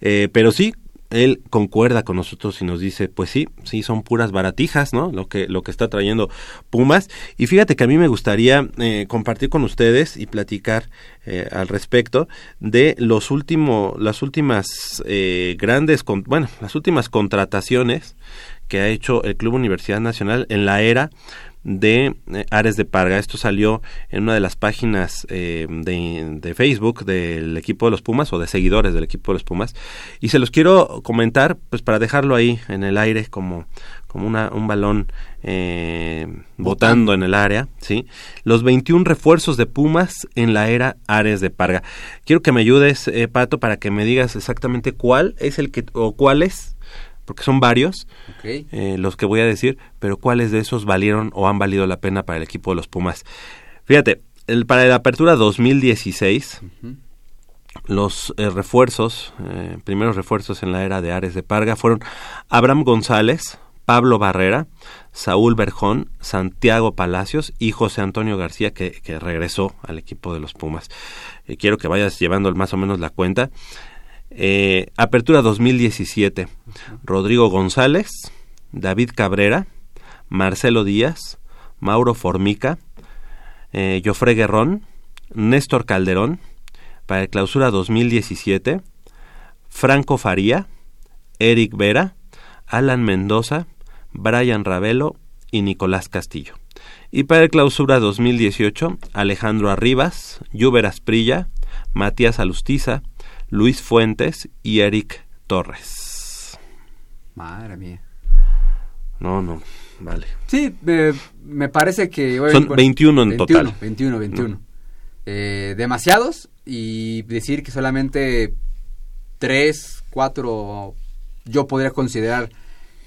Eh, pero sí, él concuerda con nosotros y nos dice, pues sí, sí son puras baratijas, ¿no? Lo que lo que está trayendo Pumas y fíjate que a mí me gustaría eh, compartir con ustedes y platicar eh, al respecto de los últimos las últimas eh, grandes con- bueno las últimas contrataciones que ha hecho el Club Universidad Nacional en la era de eh, Ares de Parga. Esto salió en una de las páginas eh, de, Facebook del equipo de los Pumas o de seguidores del equipo de los Pumas. Y se los quiero comentar pues para dejarlo ahí en el aire como, como una, un balón eh, botando en el área, ¿sí? Los 21 refuerzos de Pumas en la era Ares de Parga. Quiero que me ayudes, eh, Pato, para que me digas exactamente cuál es el que, o cuáles, porque son varios eh, los que voy a decir, pero cuáles de esos valieron o han valido la pena para el equipo de los Pumas. Fíjate, el, para la apertura 2016, los eh, refuerzos, eh, primeros refuerzos en la era de Ares de Parga fueron Abraham González, Pablo Barrera, Saúl Berjón, Santiago Palacios y José Antonio García, que, que regresó al equipo de los Pumas. Quiero que vayas llevando más o menos la cuenta. Eh, apertura 2017. Rodrigo González, David Cabrera, Marcelo Díaz, Mauro Formica, eh, Jofre Guerrón, Néstor Calderón, para el clausura 2017, Franco Faría, Eric Vera, Alan Mendoza, Brian Ravelo y Nicolás Castillo. Y para el clausura 2018, Alejandro Arribas, Lluver Asprilla, Matías Alustiza, Luis Fuentes y Eric Torres. Madre mía. No, no, vale. Sí, eh, me parece que... Son 21 en total. 21, 21. Eh, demasiados y decir que solamente 3, 4 yo podría considerar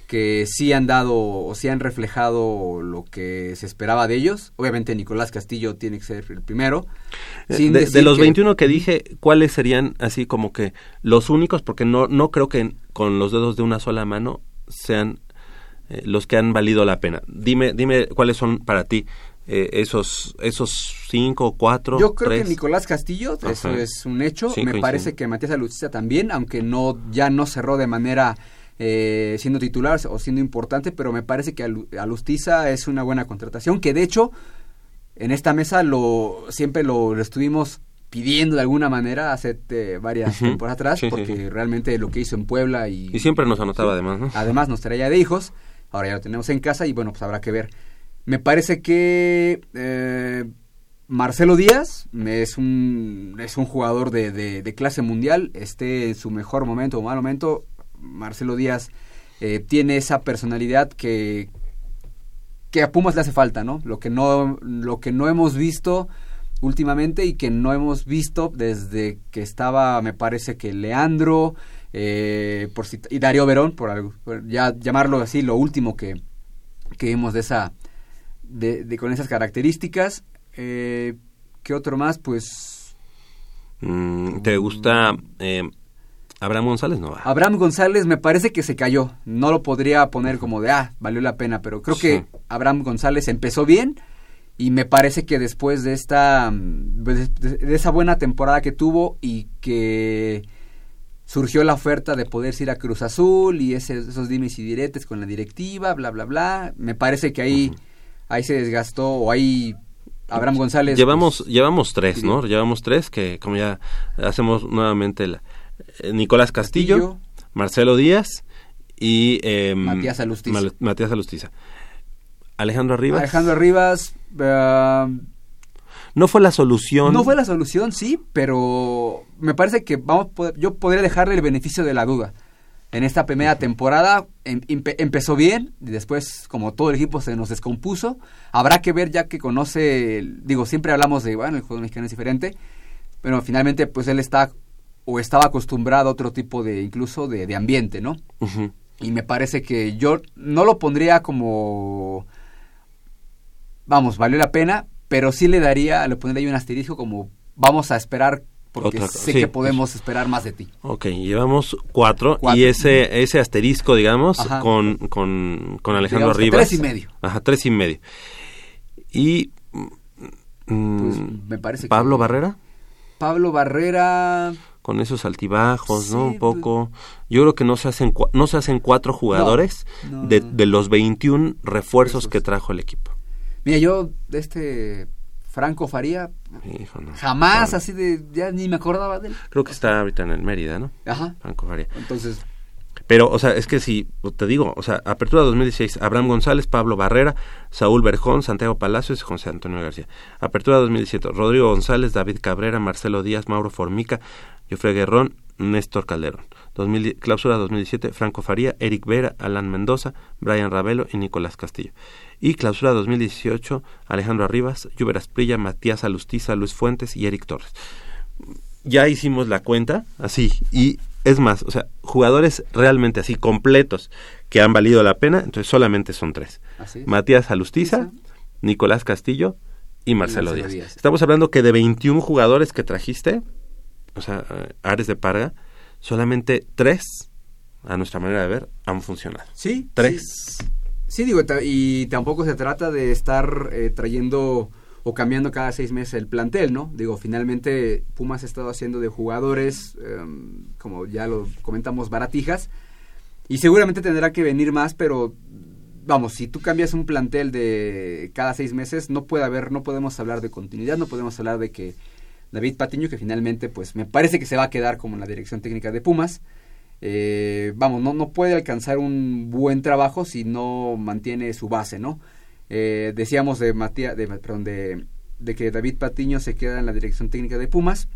que sí han dado o sí han reflejado lo que se esperaba de ellos. Obviamente Nicolás Castillo tiene que ser el primero. Eh, de, de, los que, 21 que dije, ¿cuáles serían así como que los únicos? Porque no, no creo que con los dedos de una sola mano sean eh, los que han valido la pena. Dime, dime cuáles son para ti eh, esos esos cinco cuatro. Yo creo tres. que Nicolás Castillo, Ajá. eso es un hecho. Me parece que Matías Alustiza también, aunque no ya no cerró de manera eh, siendo titular o siendo importante, pero me parece que Alu- Alustiza es una buena contratación, que de hecho en esta mesa lo siempre lo, lo estuvimos pidiendo de alguna manera hace eh, varias Ujú. temporadas atrás, Sí, sí, porque sí. realmente lo que hizo en Puebla y, Y siempre nos anotaba además, ¿no? Además nos traía de hijos, ahora ya lo tenemos en casa y bueno, pues habrá que ver. Me parece que eh, Marcelo Díaz es un, es un jugador de, de- de clase mundial, esté en su mejor momento o mal momento, Marcelo Díaz eh, tiene esa personalidad que, que a Pumas le hace falta, ¿no? Lo que no, lo que no hemos visto últimamente y que no hemos visto desde que estaba, me parece que Leandro eh, por y Darío Verón, por, algo, ya llamarlo así, lo último que, que vimos de esa, de, de- con esas características. Eh, ¿Qué otro más? Pues Mm, ¿Te gusta eh, Abraham González? No va. Abraham González me parece que se cayó. No lo podría poner como de, ah, valió la pena, pero creo que Abraham González empezó bien y me parece que después de esta, mm, de, de- esa buena temporada que tuvo y que surgió la oferta de poder ir a Cruz Azul y ese- esos dimes y diretes con la directiva, bla, bla, bla, me parece que ahí, ahí se desgastó o ahí Abraham González... Llevamos, pues, llevamos tres. ¿no? Llevamos tres que, como ya hacemos nuevamente, la, Nicolás Castillo, Castillo. Marcelo Díaz y eh, Matías Alustiza. Mal- Matías Alustiza. Alejandro Arribas. Alejandro Rivas... eh, No fue la solución. No fue la solución, sí, pero me parece que vamos, yo podría dejarle el beneficio de la duda. En esta primera temporada em- empe- empezó bien, y después, como todo el equipo se nos descompuso, habrá que ver ya que conoce, digo, siempre hablamos de, bueno, el juego mexicano es diferente, pero finalmente, pues él está o estaba acostumbrado a otro tipo de, incluso de, de ambiente, ¿no? Y me parece que yo no lo pondría como, vamos, valió la pena, pero sí le daría, le pondría ahí un asterisco como, vamos a esperar, porque Otra- sé sí, que podemos esperar más de ti. Ok, llevamos cuatro, Cuatro. y ese ese asterisco, digamos, Ajá. con, con, con Alejandro Digamos Rivas. tres y medio. Ajá, tres y medio. Y... mm, Pues, me parece que- Pablo Barrera, Pablo Barrera, con esos altibajos, ¿no? Sí, Un poco. Yo creo que no se hacen, no se hacen cuatro jugadores no, de, no. de los 21 refuerzos que trajo el equipo. mira, yo, de este Franco Faría, Hijo, jamás así de, ya ni me acordaba de él. Creo que está ahorita en el Mérida, ¿no? Ajá. Franco Faría. Entonces, Pero, o sea, es que si te digo, o sea, apertura 2016, Abraham González, Pablo Barrera, Saúl Berjón, Santiago Palacios y José Antonio García. Apertura 2017, Rodrigo González, David Cabrera, Marcelo Díaz, Mauro Formica, Jofre Guerrón, Néstor Calderón. 2000 clausura 2017, Franco Faría, Eric Vera, Alan Mendoza, Brian Ravelo y Nicolás Castillo. Y clausura 2018, Alejandro Arribas, Lluver Asprilla, Matías Alustiza, Luis Fuentes y Eric Torres. Ya hicimos la cuenta, así, y es más, o sea, jugadores realmente así completos que han valido la pena, entonces solamente son tres. Matías Alustiza, Nicolás Castillo y Marcelo, Marcelo Díaz. Díaz. Estamos hablando que de 21 jugadores que trajiste, o sea, eh, Ares de Parga, solamente tres, a nuestra manera de ver, han funcionado. Sí. Tres. Sí, digo, y tampoco se trata de estar eh, trayendo o cambiando cada seis meses el plantel, ¿no? Digo, finalmente Pumas ha estado haciendo de jugadores, em, como ya lo comentamos, baratijas, y seguramente tendrá que venir más, pero vamos, si tú cambias un plantel de cada seis meses, no puede haber, no podemos hablar de continuidad, no podemos hablar de que David Patiño, que finalmente, pues me parece que se va a quedar como en la dirección técnica de Pumas, eh, vamos, no, no puede alcanzar un buen trabajo si no mantiene su base, ¿no? Eh, decíamos de Matías, de, perdón, de, de que David Patiño se queda en la dirección técnica de Pumas.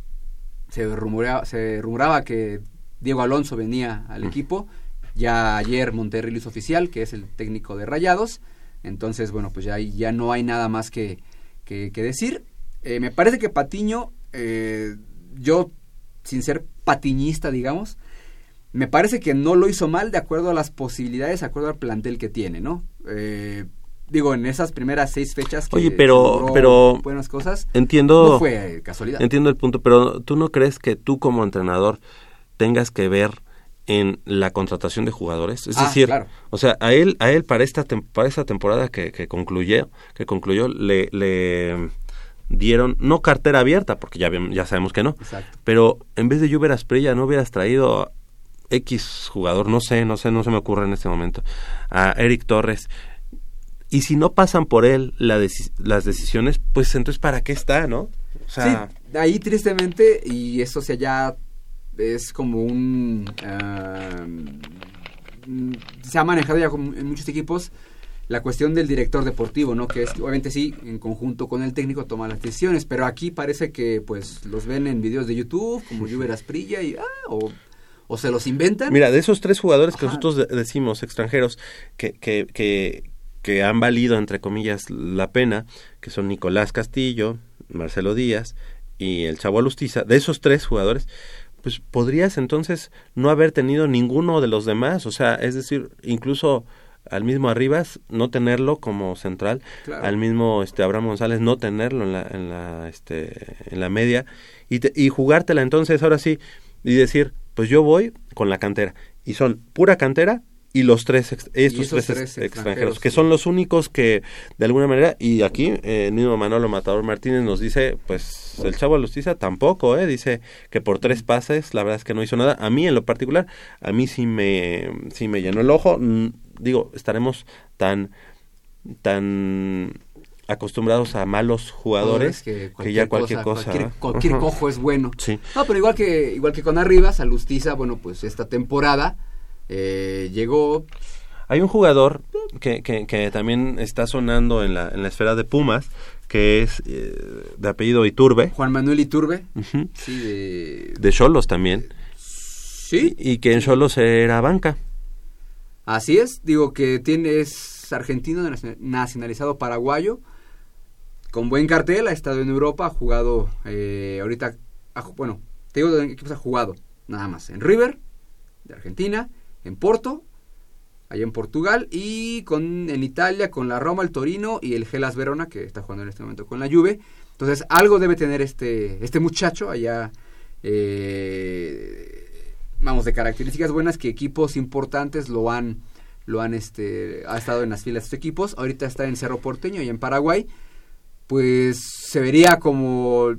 Se rumoreaba, se rumoraba que Diego Alonso venía al equipo. Ya ayer Monterrey hizo oficial, que es el técnico de Rayados. Entonces, bueno, pues ya, ya no hay nada más que, que, que decir. Eh, me parece que Patiño, eh, yo, sin ser patiñista, digamos, me parece que no lo hizo mal de acuerdo a las posibilidades, de acuerdo al plantel que tiene, ¿no? Eh, digo, en esas primeras seis fechas que Oye, pero, pero buenas cosas, entiendo, no fue casualidad. Entiendo el punto, pero ¿tú no crees que tú como entrenador tengas que ver en la contratación de jugadores? Es Ah, decir, claro. o sea, a él, a él para esta tem- para esta temporada que, que concluyó, que concluyó, le, le dieron no cartera abierta, porque ya ya sabemos que no, Exacto. pero en vez de Juber Asprilla no hubieras traído a X jugador, no sé, no sé, no se me ocurre en este momento, a Eric Torres. Y si no pasan por él la las decisiones, pues entonces ¿para qué está, no? O sea, sí, ahí tristemente, y eso sea ya es como un... mm, se ha manejado ya con- en muchos equipos la cuestión del director deportivo, ¿no? Que es, obviamente sí, en conjunto con el técnico toma las decisiones, pero aquí parece que pues los ven en videos de YouTube, como Juber Asprilla, y, ah, o, o se los inventan. Mira, de esos tres jugadores que nosotros de- decimos extranjeros que, que, que, que han valido, entre comillas, la pena, que son Nicolás Castillo, Marcelo Díaz y el Chavo Alustiza, de esos tres jugadores, pues podrías entonces no haber tenido ninguno de los demás, o sea, es decir, incluso al mismo Arribas no tenerlo como central, Claro. al mismo este Abraham González no tenerlo en la en la este en la media y te- y jugártela entonces ahora sí y decir, pues yo voy con la cantera y son pura cantera y los tres estos tres, ex- tres extranjeros, extranjeros, que son los únicos que de alguna manera y aquí eh, el mismo Manolo Matador Martínez nos dice pues el chavo Alustiza tampoco eh dice que por tres pases la verdad es que no hizo nada a mí en lo particular a mí sí me sí me llenó el ojo Mm, digo estaremos tan tan acostumbrados a malos jugadores que, ya cualquier cosa, cualquier, Ajá. cojo es bueno. Sí. No, pero igual que igual que con Arribas, Alustiza, bueno, pues esta temporada eh, llegó. Hay un jugador que, que, que también está sonando en la, en la esfera de Pumas, que es eh, de apellido Iturbe, Juan Manuel Iturbe, sí, de... de Cholos también, Sí, y que en Cholos era banca. así es, digo que tiene, es argentino, nacion- nacionalizado paraguayo, con buen cartel, ha estado en Europa, ha jugado, eh, ahorita, ha bueno, te digo de qué equipos ha jugado, nada más, en River, de Argentina, en Porto, allá en Portugal, y con en Italia, con la Roma, el Torino y el Gelas Verona, que está jugando en este momento con la Juve. Entonces, algo debe tener este, este muchacho allá, eh, vamos, de características buenas que equipos importantes lo han, lo han, este, ha estado en las filas de estos equipos. Ahorita está en Cerro Porteño y en Paraguay. Pues se vería como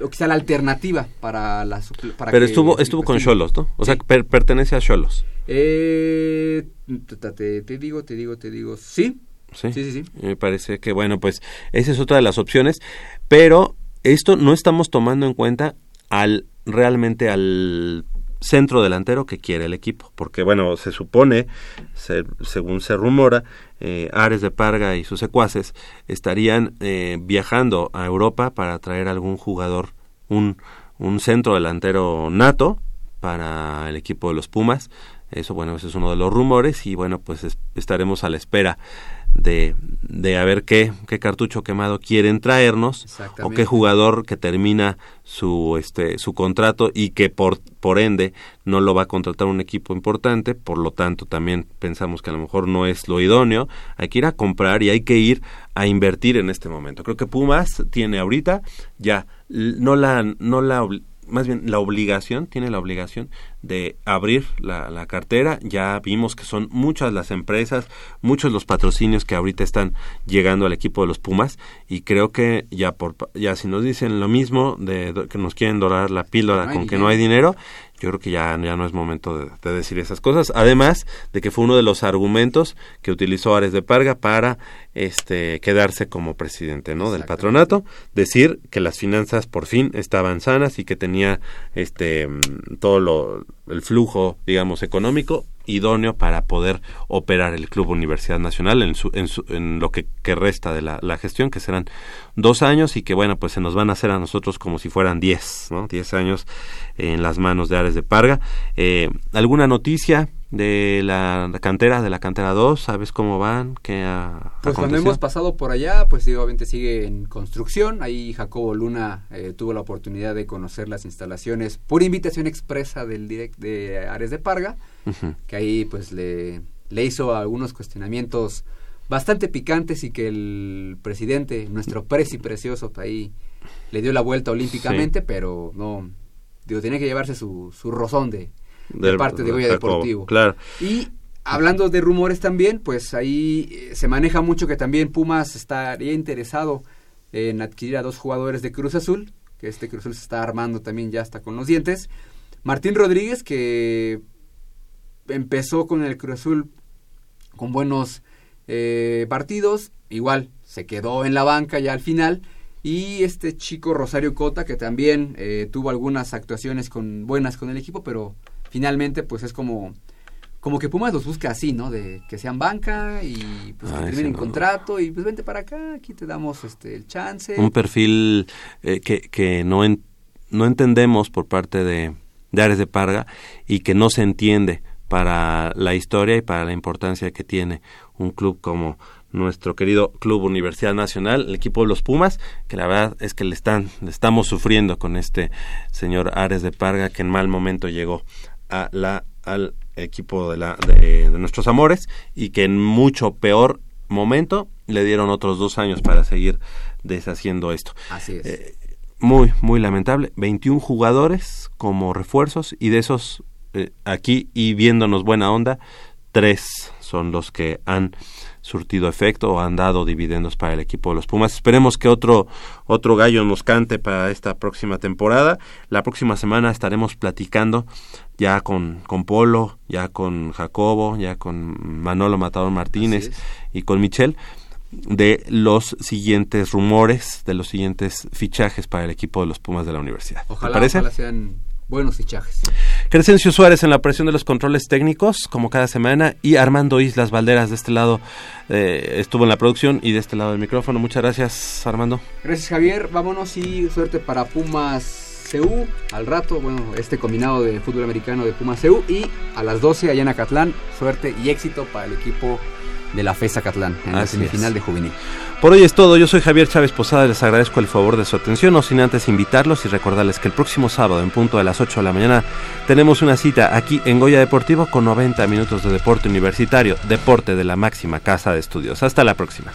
o quizá la alternativa para la para Pero que- estuvo estuvo con. Cholos, ¿no? O sea, per- pertenece a Cholos. Eh, te digo, te digo, te digo, sí. ¿sí? Sí, sí, sí. Me parece que, bueno, pues esa es otra de las opciones, pero esto no estamos tomando en cuenta al realmente al centro delantero que quiere el equipo, porque bueno, se supone, se- según se rumora, eh, Ares de Parga y sus secuaces estarían eh, viajando a Europa para traer algún jugador, un, un centro delantero nato para el equipo de los Pumas. Eso, bueno, ese es uno de los rumores y bueno, pues es- estaremos a la espera de, de a ver qué, qué cartucho quemado quieren traernos o qué jugador que termina su este su contrato y que por por ende no lo va a contratar un equipo importante, por lo tanto también pensamos que a lo mejor no es lo idóneo, hay que ir a comprar y hay que ir a invertir en este momento. Creo que Pumas tiene ahorita ya no la no la más bien la obligación, tiene la obligación de abrir la, la cartera. Ya vimos que son muchas las empresas, muchos los patrocinios que ahorita están llegando al equipo de los Pumas y creo que ya por ya si nos dicen lo mismo de que nos quieren dorar la píldora No con que no hay dinero, yo creo que ya, ya no es momento de, de decir esas cosas. Además de que fue uno de los argumentos que utilizó Ares de Parga para este quedarse como presidente ¿no? del patronato, decir que las finanzas por fin estaban sanas y que tenía este todo lo, el flujo, digamos, económico idóneo para poder operar el Club Universidad Nacional en, su, en, su- en lo que, resta de la, la gestión, que serán dos años y que, bueno, pues se nos van a hacer a nosotros como si fueran diez, ¿no? Diez años en las manos de Ares de Parga. Eh, ¿Alguna noticia de la cantera, de la cantera 2? ¿Sabes cómo van? ¿Qué ha Pues cuando hemos pasado por allá, pues obviamente sigue en construcción. Ahí Jacobo Luna eh, tuvo la oportunidad de conocer las instalaciones por invitación expresa del direct de Ares de Parga, que ahí pues le, le hizo algunos cuestionamientos bastante picantes y que el presidente, nuestro presi precioso, ahí le dio la vuelta olímpicamente, pero no, digo, tenía que llevarse su, su rozón de, de parte de Goya Deportivo. Claro. Y hablando de rumores también, pues ahí eh, se maneja mucho que también Pumas estaría interesado en adquirir a dos jugadores de Cruz Azul, que este Cruz Azul se está armando también ya hasta con los dientes. Martín Rodríguez, que empezó con el Cruz Azul con buenos eh, partidos, igual se quedó en la banca ya al final. Y este chico Rosario Cota, que también eh, tuvo algunas actuaciones con buenas con el equipo, pero finalmente pues es como como que Pumas los busca así, ¿no? De que sean banca y pues que terminen no. contrato y pues vente para acá, aquí te damos este el chance. un perfil eh, que, que no, en- no entendemos por parte de, de Ares de Parga y que no se entiende para la historia y para la importancia que tiene un club como nuestro querido Club Universidad Nacional, el equipo de los Pumas, que la verdad es que le están le estamos sufriendo con este señor Ares de Parga que en mal momento llegó a la al equipo de la de, de nuestros amores y que en mucho peor momento le dieron otros dos años para seguir deshaciendo esto. Así es. Eh, muy, muy lamentable. 21 jugadores como refuerzos y de esos eh, aquí y viéndonos buena onda, tres son los que han surtido efecto o han dado dividendos para el equipo de los Pumas. Esperemos que otro otro gallo nos cante para esta próxima temporada. La próxima semana estaremos platicando ya con, con Polo, ya con Jacobo, ya con Manolo Matador Martínez y con Michelle de los siguientes rumores, de los siguientes fichajes para el equipo de los Pumas de la universidad. ¿Te Ojalá, parece? ojalá sean buenos fichajes. Crescencio Suárez en la presión de los controles técnicos, como cada semana, y Armando Islas Valderas de este lado eh, estuvo en la producción y de este lado del micrófono. Muchas gracias, Armando. Gracias Javier, vámonos y suerte para Pumas CU al rato, bueno, este combinado de fútbol americano de Pumas CU y a las 12 allá en Acatlán, suerte y éxito para el equipo de la FES Acatlán en la semifinal es. de juvenil. Por hoy es todo, yo soy Javier Chávez Posada les agradezco el favor de su atención, no sin antes invitarlos y recordarles que el próximo sábado en punto de las 8 de la mañana tenemos una cita aquí en Goya Deportivo con 90 minutos de deporte universitario, deporte de la máxima casa de estudios. Hasta la próxima.